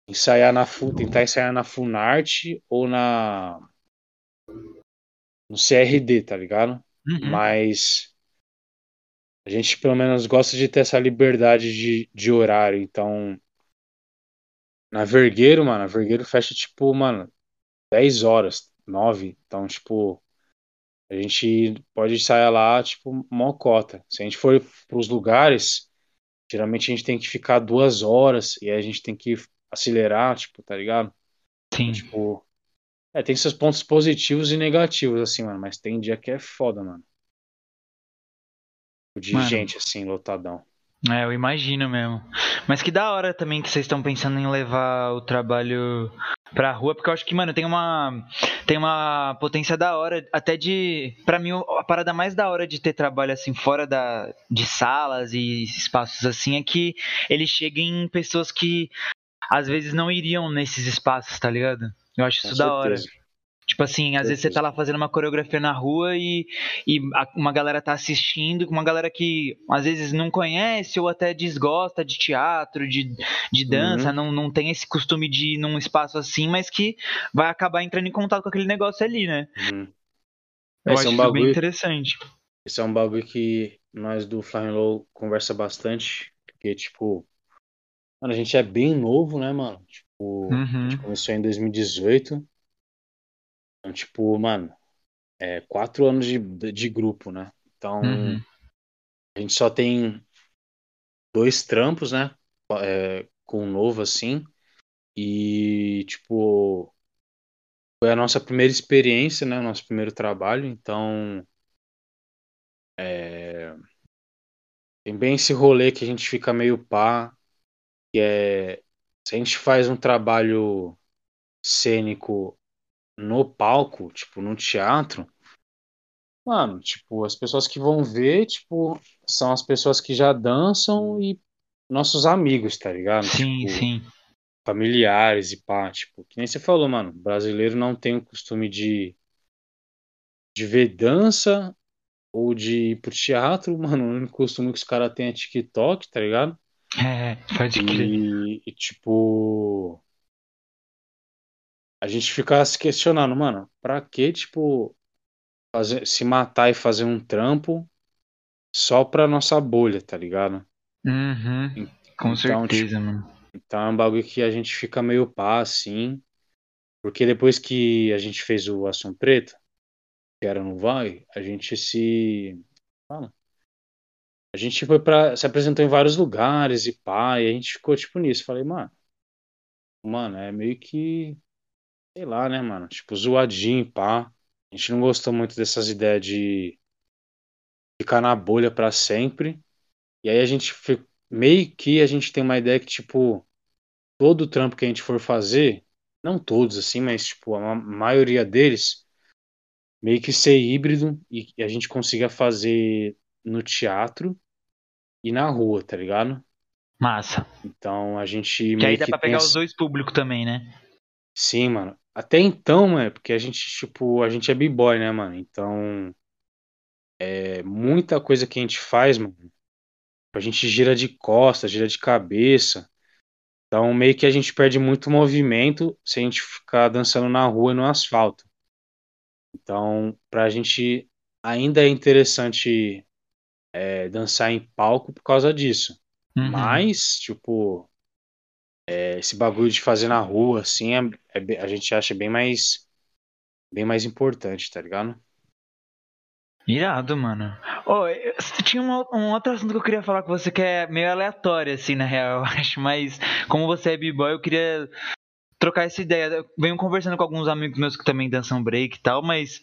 S3: ensaiar na tentar ensaiar na Funarte ou na. No CRD, tá ligado?
S2: Uhum.
S3: Mas. A gente pelo menos gosta de ter essa liberdade de, de horário, então. Na Vergueiro, mano, a Vergueiro fecha tipo, mano, 10 horas, 9. Então, tipo, a gente pode sair lá, tipo, mocota. Se a gente for pros lugares, geralmente a gente tem que ficar duas horas e aí a gente tem que acelerar, tipo, tá ligado?
S2: Sim.
S3: Tipo, é, tem seus pontos positivos e negativos, assim, mano, mas tem dia que é foda, mano. De
S2: Mano.
S3: gente, assim, lotadão.
S2: É, eu imagino mesmo. Mas que da hora também que vocês estão pensando em levar o trabalho pra rua, porque eu acho que, mano, tem uma tem uma potência da hora, até de, Pra mim a parada mais da hora de ter trabalho assim fora da de salas e espaços assim é que ele chega em pessoas que às vezes não iriam nesses espaços, tá ligado? Eu acho
S3: Com
S2: isso da hora.
S3: certeza.
S2: Tipo assim, às vezes você
S3: certeza.
S2: tá lá fazendo uma coreografia na rua e, e uma galera tá assistindo, uma galera que às vezes não conhece ou até desgosta de teatro, de, de dança,
S3: Uhum.
S2: não, não tem esse costume de ir num espaço assim, mas que vai acabar entrando em contato com aquele negócio ali, né?
S3: Uhum.
S2: Eu
S3: Esse
S2: acho
S3: é um
S2: isso bem
S3: bagulho
S2: interessante.
S3: Esse é um bagulho que nós do Flying Low conversa bastante, porque, tipo, mano, a gente é bem novo, né, mano? Tipo, a gente
S2: Uhum.
S3: começou em 2018. Então, tipo, mano, é quatro anos de, de grupo, né? Então,
S2: Uhum.
S3: a gente só tem dois trampos, né? É, com o novo, assim. E, tipo, foi a nossa primeira experiência, né? Nosso primeiro trabalho. Então, é, tem bem esse rolê que a gente fica meio pá. que é se a gente faz um trabalho cênico no palco, tipo, no teatro, mano, tipo, as pessoas que vão ver, tipo, são as pessoas que já dançam e nossos amigos, tá ligado?
S2: Sim,
S3: Tipo,
S2: sim.
S3: familiares e pá, tipo, que nem você falou, mano, brasileiro não tem o costume de de ver dança ou de ir pro teatro, mano, o único costume que os caras têm é TikTok, tá ligado?
S2: É, pode crer.
S3: E, e, tipo, a gente fica se questionando, mano, pra que, tipo, fazer, se matar e fazer um trampo só pra nossa bolha, tá ligado?
S2: Uhum. Com
S3: Então,
S2: certeza,
S3: tipo,
S2: mano.
S3: então é um bagulho que a gente fica meio pá, assim, porque depois que a gente fez o Ação Preto, que era no Vai, a gente se. Fala. A gente foi pra. se apresentou em vários lugares e pá, e a gente ficou tipo nisso. Falei, mano, mano, é meio que. Sei lá, né, mano? Tipo, zoadinho, pá. A gente não gostou muito dessas ideias de ficar na bolha pra sempre. E aí a gente meio que a gente tem uma ideia que, tipo, todo trampo que a gente for fazer, não todos assim, mas tipo, a ma- maioria deles, meio que ser híbrido e a gente consiga fazer no teatro e na rua, tá ligado?
S2: Massa.
S3: Então a gente
S2: Que aí dá
S3: que
S2: pra pegar os dois públicos também, né?
S3: Sim, mano. até então, mano, porque a gente, tipo, a gente é b-boy, né, mano? Então, é muita coisa que a gente faz, mano, a gente gira de costas, gira de cabeça. Então, meio que a gente perde muito movimento se a gente ficar dançando na rua e no asfalto. Então, pra gente ainda é interessante é, dançar em palco por causa disso.
S2: Uhum.
S3: Mas, tipo, é, esse bagulho de fazer na rua, assim, é, é, a gente acha bem mais, bem mais importante, tá ligado?
S2: Irado, mano. Oh, tinha um, um, outro assunto que eu queria falar com você que é meio aleatório, assim, na real, eu acho. Mas como você é b-boy, eu queria trocar essa ideia. Eu venho conversando com alguns amigos meus que também dançam break e tal, mas.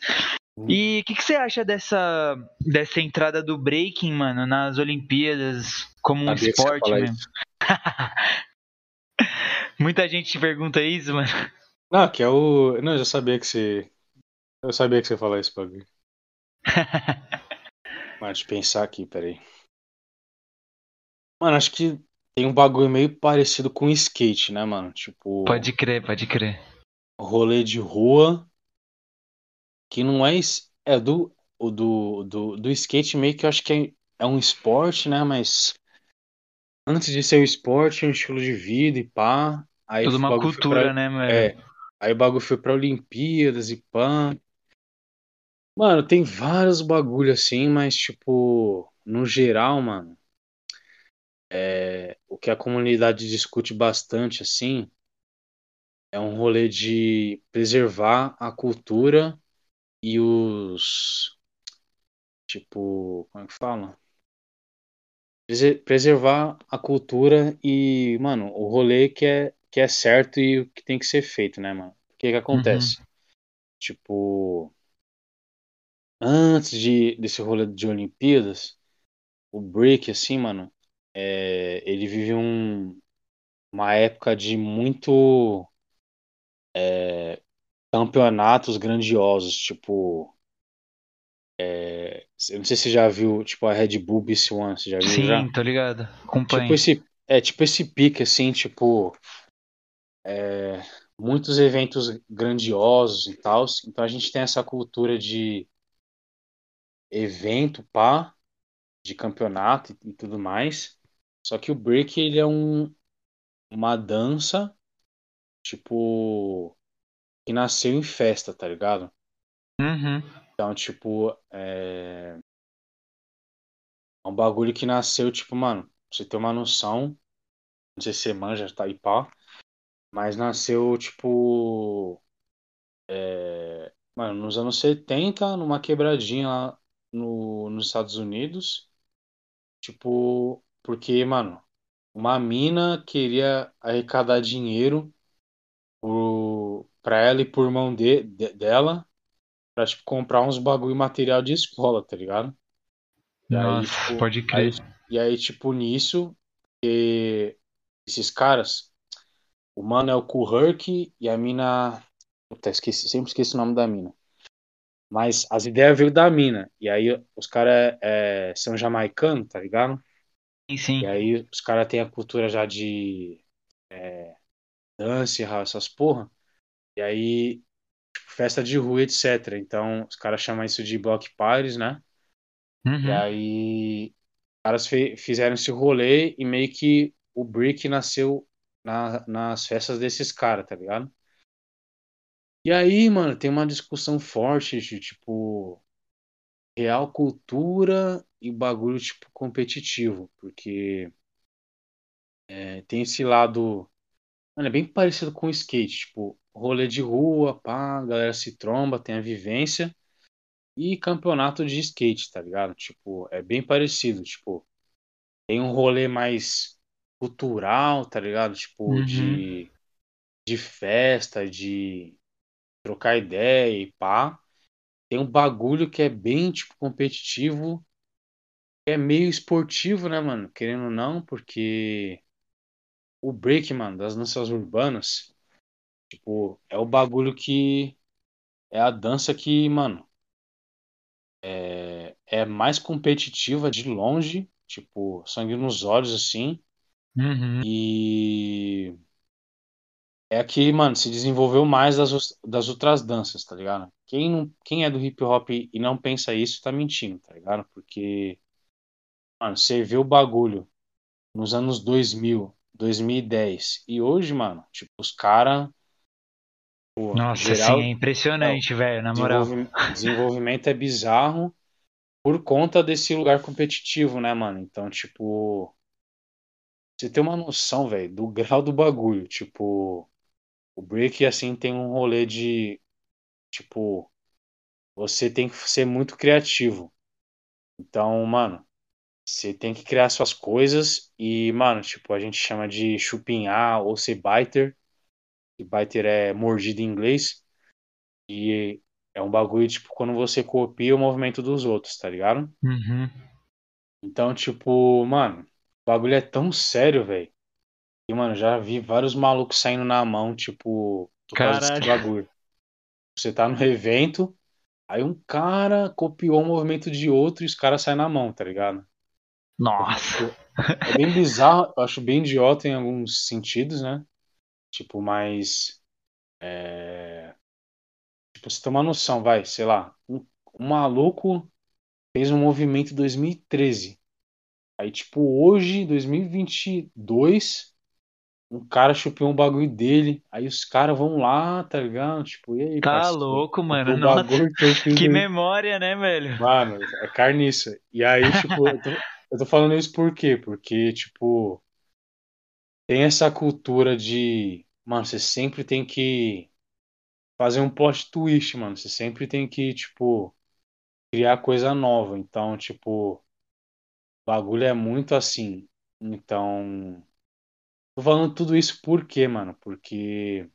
S2: E o que, que, você acha dessa, dessa entrada do breaking, mano, nas Olimpíadas como um Sabia esporte mesmo? Muita gente pergunta isso, mano.
S3: Não, que é o. Não, eu já sabia que você. Eu sabia que você ia falar isso, bagulho. Mas deixa eu pensar aqui, peraí. Mano, acho que tem um bagulho meio parecido com skate, né, mano? Tipo.
S2: Pode crer, pode crer.
S3: Rolê de rua. Que não é. É do. Do, do, do skate meio que eu acho que é, é um esporte, né? Mas. Antes de ser um esporte, é um estilo de vida e pá. Aí
S2: Toda uma cultura, pra, né, mano?
S3: É. Aí o bagulho foi pra Olimpíadas e pá. Mano, tem vários bagulho assim, mas tipo, no geral, mano, é, o que a comunidade discute bastante assim é um rolê de preservar a cultura e os tipo, como é que fala? Preservar a cultura e, mano, o rolê que é que é certo e o que tem que ser feito, né, mano? O que que acontece? Uhum. Tipo, antes de, desse rolê de Olimpíadas, o break, assim, mano, é, ele vive um, uma época de muito é, campeonatos grandiosos, tipo. É, eu não sei se você já viu, tipo, a Red Bull BC One, você já viu?
S2: Sim,
S3: já?
S2: tô ligado. Acompanho.
S3: Tipo esse, é, tipo esse pique, assim, tipo. É, muitos eventos grandiosos e tal. Então a gente tem essa cultura de evento, pá, de campeonato e, e tudo mais. Só que o break ele é um, uma dança, tipo, que nasceu em festa, tá ligado?
S2: Uhum.
S3: Então, tipo, é... é um bagulho que nasceu, tipo, mano, pra você ter uma noção, não sei se você manja, tá aí pá, mas nasceu, tipo, é... mano, nos anos 70, numa quebradinha lá no, nos Estados Unidos. Tipo, porque, mano, uma mina queria arrecadar dinheiro por, pra ela e por irmão de, de, dela pra, tipo, comprar uns bagulho material de escola, tá ligado?
S2: Nossa, aí, tipo, pode crer.
S3: Aí, e aí, tipo, nisso, esses caras, o mano é o Kuhurk e a mina. Puta, esqueci, sempre esqueci o nome da mina. Mas as ideias veio da mina. E aí os caras é, são jamaicanos, tá ligado?
S2: Sim, sim.
S3: E aí os caras têm a cultura já de é, dança, essas porra. E aí, tipo, festa de rua, etc. Então os caras chamam isso de block parties, né?
S2: Uhum.
S3: E aí os caras fizeram esse rolê e meio que o Brick nasceu na, nas festas desses caras, tá ligado? E aí, mano, tem uma discussão forte de, tipo, real cultura e bagulho, tipo, competitivo. Porque é, tem esse lado. Mano, é bem parecido com o skate. Tipo, rolê de rua, pá, a galera se tromba, tem a vivência. E campeonato de skate, tá ligado? Tipo, é bem parecido. Tipo, tem um rolê mais cultural, tá ligado? Tipo,
S2: Uhum.
S3: de, de festa, de trocar ideia e pá. Tem um bagulho que é bem, tipo, competitivo. É meio esportivo, né, mano? Querendo ou não, porque o break, mano, das danças urbanas, tipo, é o bagulho que é a dança que, mano, é, é mais competitiva de longe, tipo, sangue nos olhos, assim.
S2: Uhum.
S3: E é que, mano, se desenvolveu mais das, das outras danças, tá ligado? Quem, não, quem é do hip hop e não pensa isso, tá mentindo, tá ligado? Porque, mano, você vê o bagulho nos anos 2000, 2010 e hoje, mano, tipo, os caras.
S2: Nossa, geral, sim, é impressionante, velho, na moral.
S3: Desenvolvimento, desenvolvimento é bizarro por conta desse lugar competitivo, né, mano? Então, tipo. Você tem uma noção, velho, do grau do bagulho. Tipo, o break, assim, tem um rolê de. Tipo, você tem que ser muito criativo. Então, mano, você tem que criar suas coisas e, mano, tipo, a gente chama de chupinhar ou ser biter. E biter é mordida em inglês. E é um bagulho, tipo, quando você copia o movimento dos outros, tá ligado?
S2: Uhum.
S3: Então, tipo, mano, o bagulho é tão sério, velho. E, mano, já vi vários malucos saindo na mão, tipo, por causa desse bagulho. Você tá no evento, aí um cara copiou o movimento de outro e os caras saem na mão, tá ligado?
S2: Nossa!
S3: É bem bizarro, eu acho bem idiota em alguns sentidos, né? Tipo, mas. É... Tipo, você tem uma noção, vai, sei lá. Um, um maluco fez um movimento em 2013. Aí, tipo, hoje, 2022, um cara chupou um bagulho dele, aí os caras vão lá, tá ligado? Tipo, e aí,
S2: Tá parceiro? louco, mano. Nossa, que, que memória, né, velho?
S3: Mano, é carniça. E aí, tipo, eu tô, eu tô falando isso por quê? Porque, tipo, tem essa cultura de, mano, você sempre tem que fazer um plot twist, mano. Você sempre tem que, tipo, criar coisa nova. Então, tipo, o bagulho é muito assim. Então, Tô falando tudo isso por quê, mano? Porque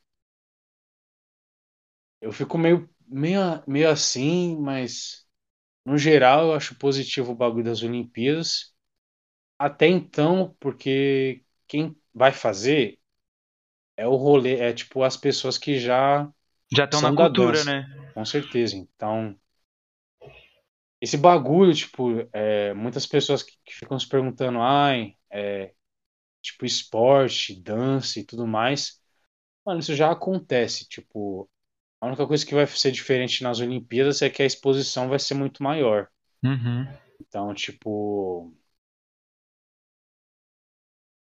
S3: eu fico meio, meio, meio assim, mas no geral eu acho positivo o bagulho das Olimpíadas. Até então, porque quem vai fazer é o rolê, é tipo as pessoas que já
S2: já estão na cultura, dança, né?
S3: Com certeza. Então, esse bagulho, tipo, é, muitas pessoas que, que, ficam se perguntando, ai, é, tipo esporte, dança e tudo mais, mano, isso já acontece. Tipo, a única coisa que vai ser diferente nas Olimpíadas é que a exposição vai ser muito maior.
S2: Uhum.
S3: Então, tipo.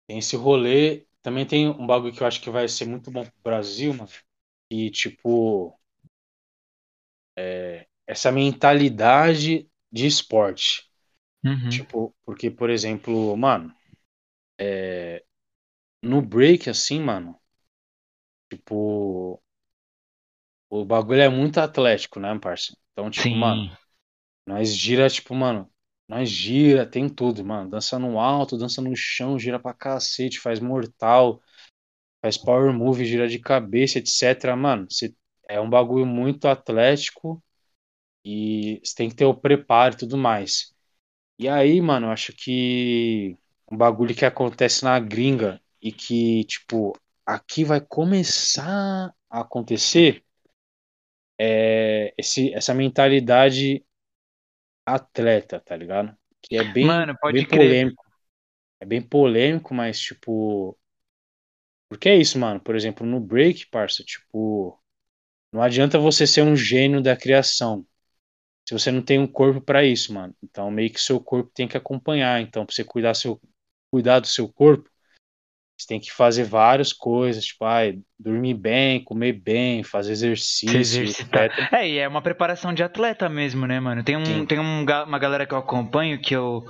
S3: Tem esse rolê. Também tem um bagulho que eu acho que vai ser muito bom pro Brasil, mano. E, tipo. É, essa mentalidade de esporte.
S2: Uhum.
S3: Tipo, porque, por exemplo, mano, é, no break, assim, mano, tipo, o bagulho é muito atlético, né, parça? Então, tipo,
S2: Sim.
S3: mano, nós gira, tipo, mano, nós gira, tem tudo, mano. Dança no alto, dança no chão, gira pra cacete, faz mortal, faz power move, gira de cabeça, etc. Mano, é um bagulho muito atlético e você tem que ter o preparo e tudo mais. E aí, mano, eu acho que um bagulho que acontece na gringa e que, tipo, aqui vai começar a acontecer é esse, essa mentalidade atleta, tá ligado? Que é bem,
S2: Mano,
S3: bem polêmico. É bem polêmico, mas, tipo. Porque é isso, mano. Por exemplo, no break, parça, tipo. Não adianta você ser um gênio da criação se você não tem um corpo para isso, mano. Então, meio que seu corpo tem que acompanhar. Então, pra você cuidar seu, cuidar do seu corpo, você tem que fazer várias coisas, tipo, ai, dormir bem, comer bem, fazer exercício, etc.
S2: É, e é uma preparação de atleta mesmo, né, mano? Tem, um, tem um, uma galera que eu acompanho que eu,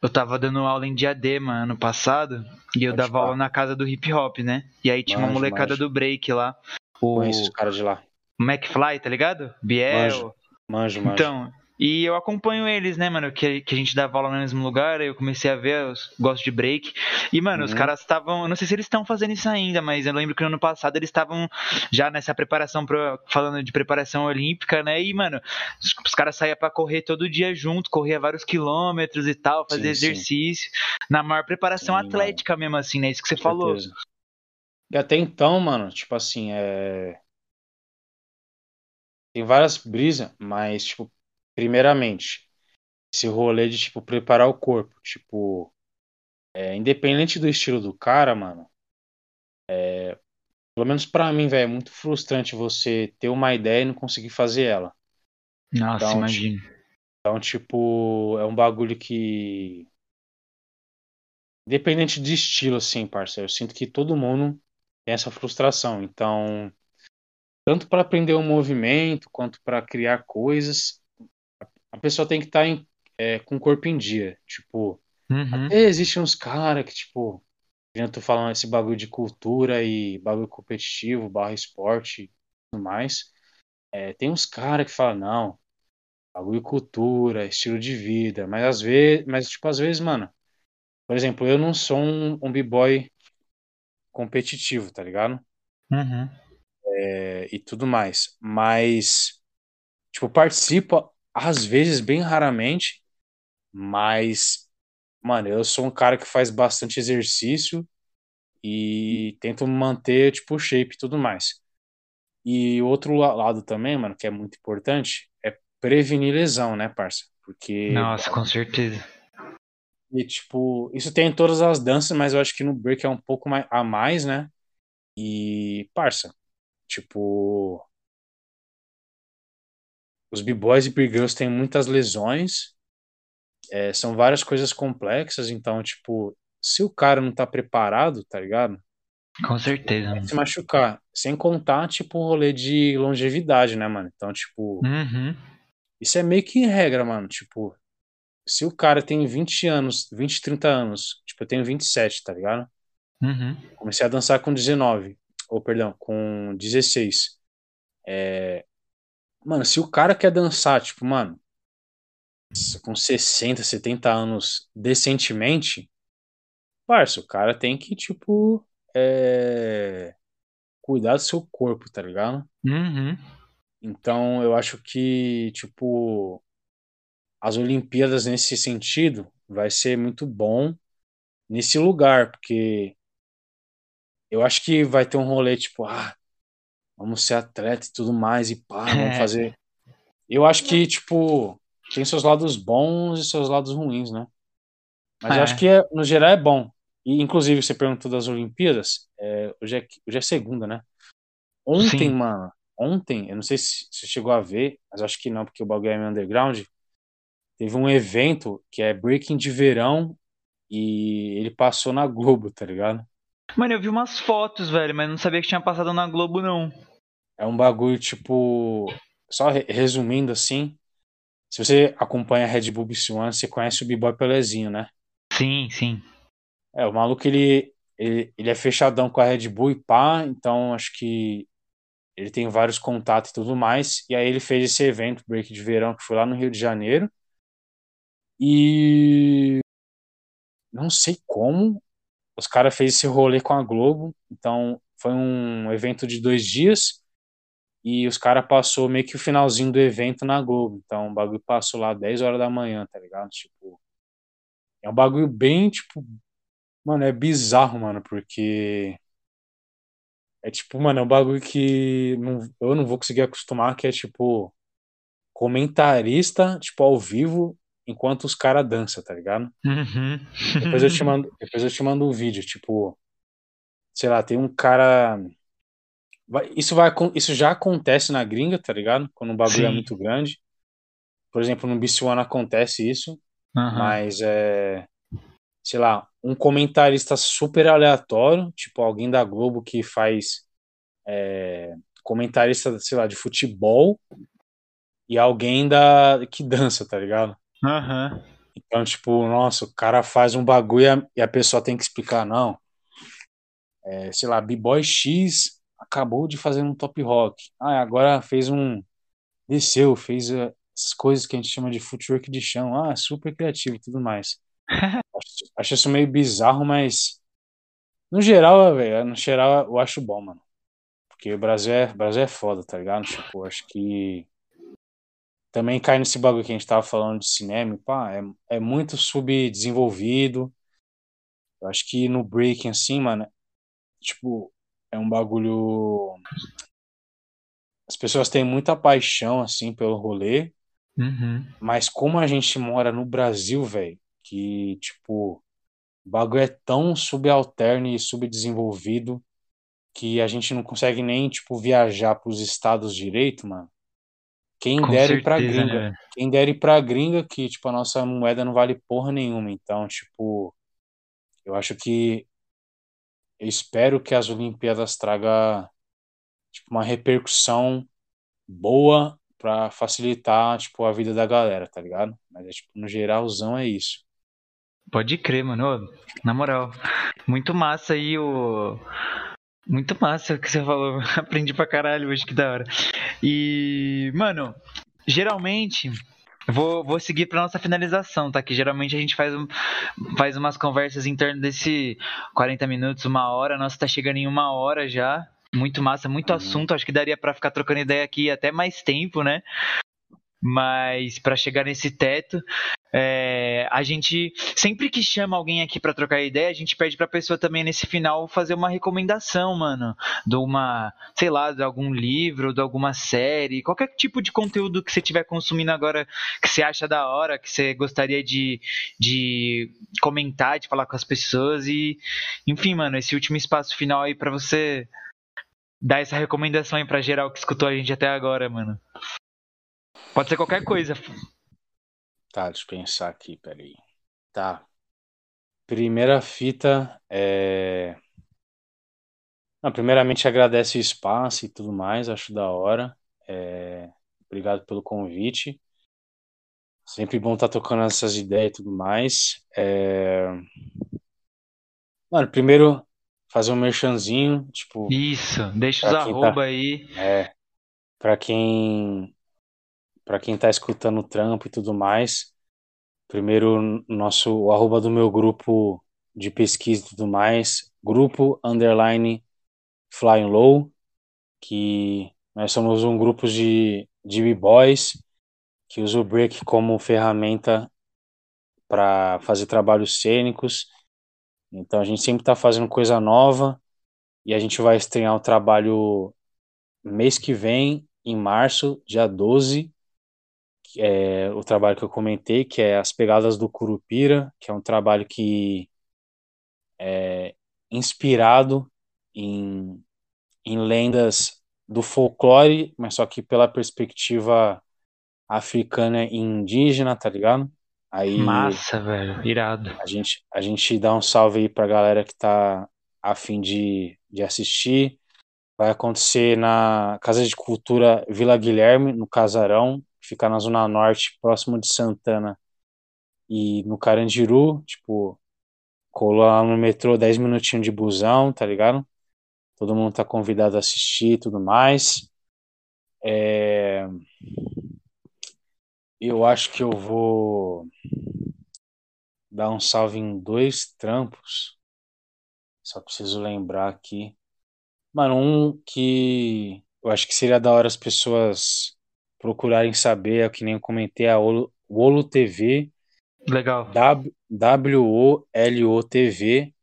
S2: eu tava dando aula em Diadema ano passado e eu Pode dava falar. aula na casa do hip hop, né? E aí tinha manjo, uma molecada manjo. do break lá.
S3: O... Conheço os caras de lá.
S2: McFly, tá ligado? Biel.
S3: Manjo, manjo. manjo.
S2: Então, e eu acompanho eles, né, mano? Que, que a gente dava aula no mesmo lugar, eu comecei a ver, eu gosto de break. E, mano, uhum. os caras estavam. Não sei se eles estão fazendo isso ainda, mas eu lembro que no ano passado eles estavam já nessa preparação, pra, falando de preparação olímpica, né? E, mano, os, os caras saíam pra correr todo dia junto, corria vários quilômetros e tal, fazer sim, exercício. Sim. Na maior preparação sim, atlética mano. mesmo, assim, né? Isso que você Com falou. Certeza.
S3: E até então, mano, tipo assim, é. Tem várias brisas, mas, tipo, primeiramente, esse rolê de, tipo, preparar o corpo. Tipo, é, independente do estilo do cara, mano, é, pelo menos pra mim, velho, é muito frustrante você ter uma ideia e não conseguir fazer ela.
S2: Nossa,
S3: Então,
S2: imagino.
S3: Então, tipo, é um bagulho que. Independente de estilo, assim, parceiro, eu sinto que todo mundo tem essa frustração. Então, tanto para aprender um movimento quanto para criar coisas, a pessoa tem que estar é, com o corpo em dia. Tipo,
S2: Uhum.
S3: até existem uns caras que, tipo, tô falando esse bagulho de cultura e bagulho competitivo, barra esporte e tudo mais. É, tem uns caras que falam, não, bagulho cultura, estilo de vida, mas às vezes, mas tipo, às vezes, mano, por exemplo, eu não sou um, um b-boy competitivo, tá ligado?
S2: Uhum.
S3: É, e tudo mais, mas, tipo, participo às vezes, bem raramente, mas, mano, eu sou um cara que faz bastante exercício e tento manter, tipo, o shape e tudo mais. E outro la- lado também, mano, que é muito importante, é prevenir lesão, né, parça? Porque
S2: Nossa, com certeza.
S3: E, tipo, isso tem em todas as danças, mas eu acho que no break é um pouco mais, a mais, né? E, parça, tipo, os b-boys e b-girls têm muitas lesões, é, são várias coisas complexas, então, tipo, se o cara não tá preparado, tá ligado?
S2: Com certeza.
S3: Vai se machucar. Sem contar, tipo, o rolê de longevidade, né, mano? Então, tipo,
S2: Uhum.
S3: isso é meio que regra, mano. Tipo, se o cara tem 20 anos, 20, 30 anos, tipo, eu tenho 27, tá ligado?
S2: Uhum.
S3: Comecei a dançar com 19, ou perdão, com 16. É... Mano, se o cara quer dançar, tipo, mano, com 60, 70 anos decentemente, parça, o cara tem que, tipo, é... cuidar do seu corpo, tá ligado?
S2: Uhum.
S3: Então, eu acho que, tipo, as Olimpíadas nesse sentido vai ser muito bom nesse lugar, porque eu acho que vai ter um rolê, tipo, ah, vamos ser atleta e tudo mais, e pá, vamos
S2: É.
S3: fazer. Eu acho que, tipo, tem seus lados bons e seus lados ruins, né? Mas eu
S2: É.
S3: acho que, é- no geral, é bom. E, inclusive, você perguntou das Olimpíadas, é, hoje, é, hoje é segunda, né? Ontem,
S2: Sim.
S3: mano, ontem, eu não sei se você chegou a ver, mas eu acho que não, porque o bagulho é meio underground. Teve um evento que é Breaking de Verão e ele passou na Globo, tá ligado?
S2: Mano, eu vi umas fotos, velho, mas não sabia que tinha passado na Globo, não.
S3: É um bagulho, tipo. Só re- resumindo assim. Se você acompanha a Red Bull BC One, você conhece o B-Boy Pelezinho, né?
S2: Sim, sim.
S3: É, o maluco ele, ele, ele é fechadão com a Red Bull e pá, então acho que ele tem vários contatos e tudo mais. E aí ele fez esse evento, Break de Verão, que foi lá no Rio de Janeiro. E não sei como os caras fez esse rolê com a Globo. Então foi um evento de dois dias e os caras passou meio que o finalzinho do evento na Globo. Então o bagulho passou lá 10 horas da manhã, tá ligado? Tipo, é um bagulho bem, tipo, mano, é bizarro, mano, porque é tipo, mano, é um bagulho que não- eu não vou conseguir acostumar, que é tipo comentarista, tipo, ao vivo, enquanto os caras dançam, tá ligado?
S2: Uhum.
S3: Depois eu te mando, depois eu te mando um vídeo, tipo, sei lá, tem um cara. vai- Isso, vai, isso já acontece na gringa, tá ligado? Quando o bagulho é
S2: Sim.
S3: muito grande. Por exemplo, no BC One acontece isso,
S2: Aham.
S3: mas é. Sei lá, um comentarista super aleatório, tipo alguém da Globo que faz. é, comentarista, sei lá, de futebol e alguém da que dança, tá ligado?
S2: Aham.
S3: Então, tipo, nossa, o cara faz um bagulho e a- pessoa tem que explicar, não. É, sei lá, B-Boy X acabou de fazer um top rock. Ah, agora fez um. Desceu, fez eh, essas coisas que a gente chama de footwork de chão. Ah, super criativo e tudo mais. Acho, acho isso meio bizarro, mas. No geral, velho, no geral eu acho bom, mano. Porque o Brasil é, o Brasil é foda, tá ligado? Tipo, acho que. Também cai nesse bagulho que a gente tava falando de cinema, pá, é, é muito subdesenvolvido. Eu acho que no breaking, assim, mano, tipo, é um bagulho. As pessoas têm muita paixão, assim, pelo rolê,
S2: Uhum.
S3: mas como a gente mora no Brasil, velho, que, tipo, o bagulho é tão subalterno e subdesenvolvido que a gente não consegue nem, tipo, viajar pros estados direito, mano. Quem
S2: Com
S3: dera ir pra gringa.
S2: né?
S3: Quem dera ir pra gringa, que, tipo, a nossa moeda não vale porra nenhuma. Então, tipo, eu acho que. Eu espero que as Olimpíadas traga tipo, uma repercussão boa pra facilitar, tipo, a vida da galera, tá ligado? Mas, é, tipo, no geralzão é isso.
S2: Pode crer, mano. Na moral, muito massa aí o. Muito massa o que você falou. Aprendi pra caralho hoje, que da hora. E, mano, geralmente. Vou, vou seguir pra nossa finalização, tá? Que geralmente a gente faz, um, faz umas conversas em torno desse 40 minutos, uma hora. Nossa, tá chegando em uma hora já. Muito massa, muito
S3: Uhum.
S2: assunto. Acho que daria pra ficar trocando ideia aqui até mais tempo, né? Mas pra chegar nesse teto, é, a gente sempre que chama alguém aqui pra trocar ideia, a gente pede pra pessoa também nesse final fazer uma recomendação, mano, de uma, sei lá, de algum livro, de alguma série, qualquer tipo de conteúdo que você estiver consumindo agora que você acha da hora, que você gostaria de, de comentar, de falar com as pessoas e, enfim, mano, esse último espaço final aí pra você dar essa recomendação aí pra geral que escutou a gente até agora, mano. Pode ser qualquer coisa.
S3: Tá, deixa eu pensar aqui, peraí. Tá. Primeira fita é. Não, primeiramente agradece o espaço e tudo mais, acho da hora. É, Obrigado pelo convite. Sempre bom estar tocando essas ideias e tudo mais. É, Mano, primeiro fazer um merchanzinho, tipo,
S2: Isso, deixa os
S3: Pra tá-
S2: arroba aí.
S3: é, para quem para quem tá escutando o trampo e tudo mais. Primeiro nosso o arroba do meu grupo de pesquisa e tudo mais, grupo underline Flying Low, que nós somos um grupo de de b-boys que usa o break como ferramenta para fazer trabalhos cênicos. Então a gente sempre está fazendo coisa nova e a gente vai estrear o trabalho mês que vem, em março, dia 12, que é o trabalho que eu comentei, que é As Pegadas do Curupira, que é um trabalho que é inspirado em, em lendas do folclore, mas só que pela perspectiva africana e indígena, tá ligado? Aí
S2: Massa, velho. Irado.
S3: a gente, a gente dá um salve aí pra galera que tá a fim de, de assistir. Vai acontecer na Casa de Cultura Vila Guilherme, no Casarão, que fica na Zona Norte, próximo de Santana e no Carandiru, tipo, lá no metrô 10 minutinhos de busão, tá ligado? Todo mundo tá convidado a assistir e tudo mais. É... Eu acho que eu vou dar um salve em dois trampos. Só preciso lembrar aqui. Mano, um que eu acho que seria da hora as pessoas procurarem saber, é que nem eu comentei, a Olo, Olo TV,
S2: Legal.
S3: W- W-O-L-O-TV,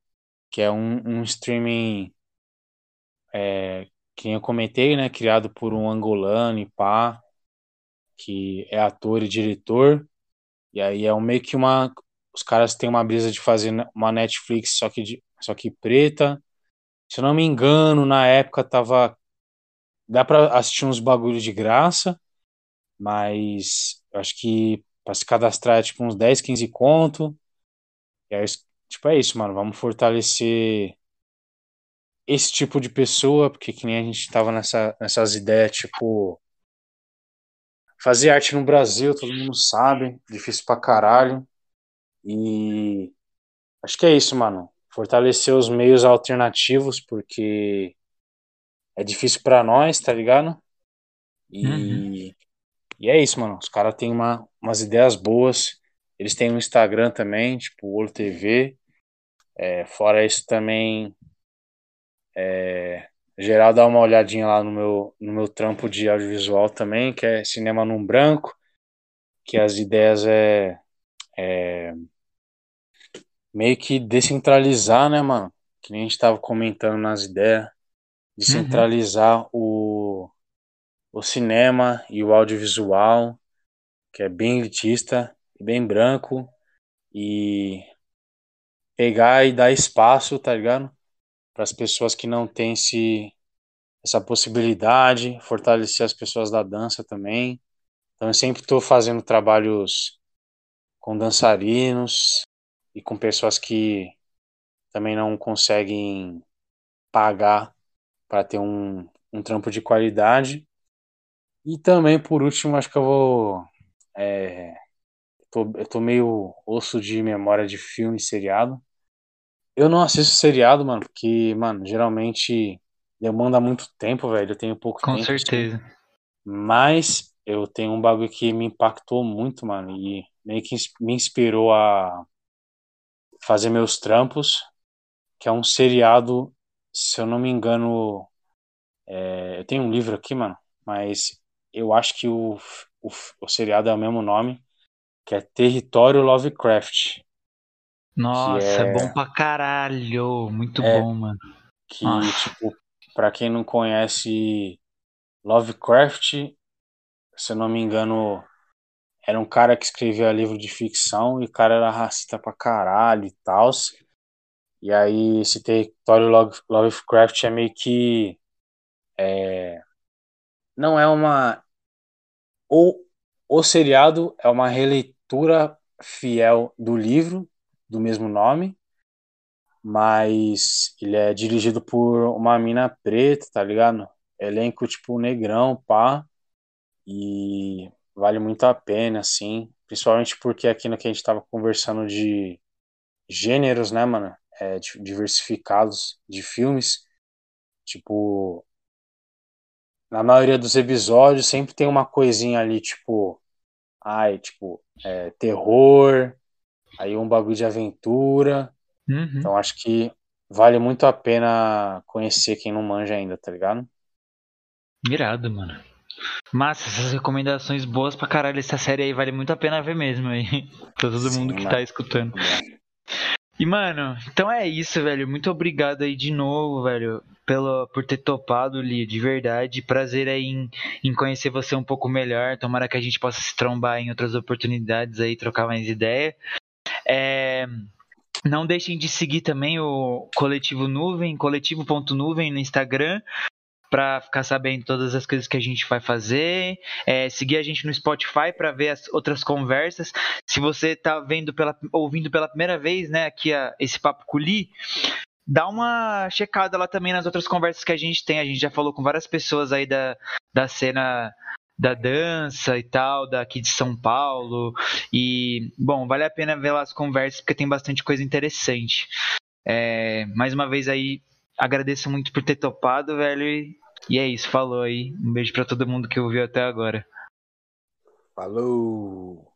S3: que é um, um streaming é, que nem eu comentei, né? Criado por um angolano e pá, que é ator e diretor. E aí é um, meio que uma. Os caras têm uma brisa de fazer uma Netflix, só que, de, só que preta. Se eu não me engano, na época tava. Dá pra assistir uns bagulhos de graça, mas acho que pra se cadastrar é tipo uns 10, 15 conto. E aí, tipo, é isso, mano. Vamos fortalecer esse tipo de pessoa, porque que nem a gente tava nessa, nessas ideias, tipo. Fazer arte no Brasil, todo mundo sabe, difícil pra caralho. E acho que é isso, mano. Fortalecer os meios alternativos, porque é difícil pra nós, tá ligado? E, e é isso, mano. Os caras têm uma, umas ideias boas. Eles têm um Instagram também, tipo Olo TV. É, fora isso também, é, geral dá uma olhadinha lá no meu, no meu trampo de audiovisual também, que é Cinema num Branco, que as ideias é, é meio que descentralizar, né, mano? Que nem a gente tava comentando nas ideias, descentralizar o, o cinema e o audiovisual, que é bem elitista, bem branco, e pegar e dar espaço, tá ligado? para as pessoas que não têm esse, essa possibilidade, fortalecer as pessoas da dança também. Então eu sempre estou fazendo trabalhos com dançarinos e com pessoas que também não conseguem pagar para ter um, um trampo de qualidade. E também, por último, acho que eu vou. É, tô, eu tô meio osso de memória de filme e seriado. Eu não assisto seriado, mano, porque, mano, geralmente demanda muito tempo, velho. Eu tenho pouco
S2: Com
S3: tempo.
S2: Com certeza.
S3: Assim. Mas eu tenho um bagulho que me impactou muito, mano, e meio que me inspirou a fazer meus trampos, que é um seriado, se eu não me engano, é, eu tenho um livro aqui, mano, mas eu acho que o, o, o seriado é o mesmo nome, que é Território Lovecraft.
S2: Nossa, é... é... bom pra caralho. Muito é... bom, mano.
S3: Que, Nossa. tipo, pra quem não conhece Lovecraft, se eu não me engano, era um cara que escrevia livro de ficção e o cara era racista pra caralho e tal. E aí esse território Lovecraft é meio que. É, não é uma. O, o seriado é uma releitura fiel do livro do mesmo nome, mas ele é dirigido por uma mina preta, tá ligado? Elenco tipo negrão, pá. E vale muito a pena, assim. Principalmente porque aqui no que a gente tava conversando de gêneros, né, mano? É, diversificados de filmes. Tipo, na maioria dos episódios sempre tem uma coisinha ali, tipo, ai, tipo, é, terror, aí um bagulho de aventura.
S2: Uhum.
S3: Então acho que vale muito a pena conhecer quem não manja ainda, tá ligado?
S2: Mirado, mano. Massa, essas recomendações boas pra caralho. Essa série aí vale muito a pena ver mesmo aí. pra todo Sim, mundo que mano. tá escutando. E, mano, então é isso, velho. Muito obrigado aí de novo, velho, pelo, por ter topado, Li, de verdade. Prazer aí em, em conhecer você um pouco melhor. Tomara que a gente possa se trombar em outras oportunidades aí, trocar mais ideia. É, não deixem de seguir também o Coletivo Nuvem, coletivo.nuvem no Instagram para ficar sabendo todas as coisas que a gente vai fazer, é, seguir a gente no Spotify para ver as outras conversas. Se você está vendo pela, ouvindo pela primeira vez, né, aqui a, esse papo com dá uma checada lá também nas outras conversas que a gente tem. A gente já falou com várias pessoas aí da, da cena da dança e tal, daqui de São Paulo. E, bom, vale a pena ver lá as conversas porque tem bastante coisa interessante. É, mais uma vez aí, agradeço muito por ter topado, velho. E é isso, falou aí. Um beijo para todo mundo que ouviu até agora.
S3: Falou!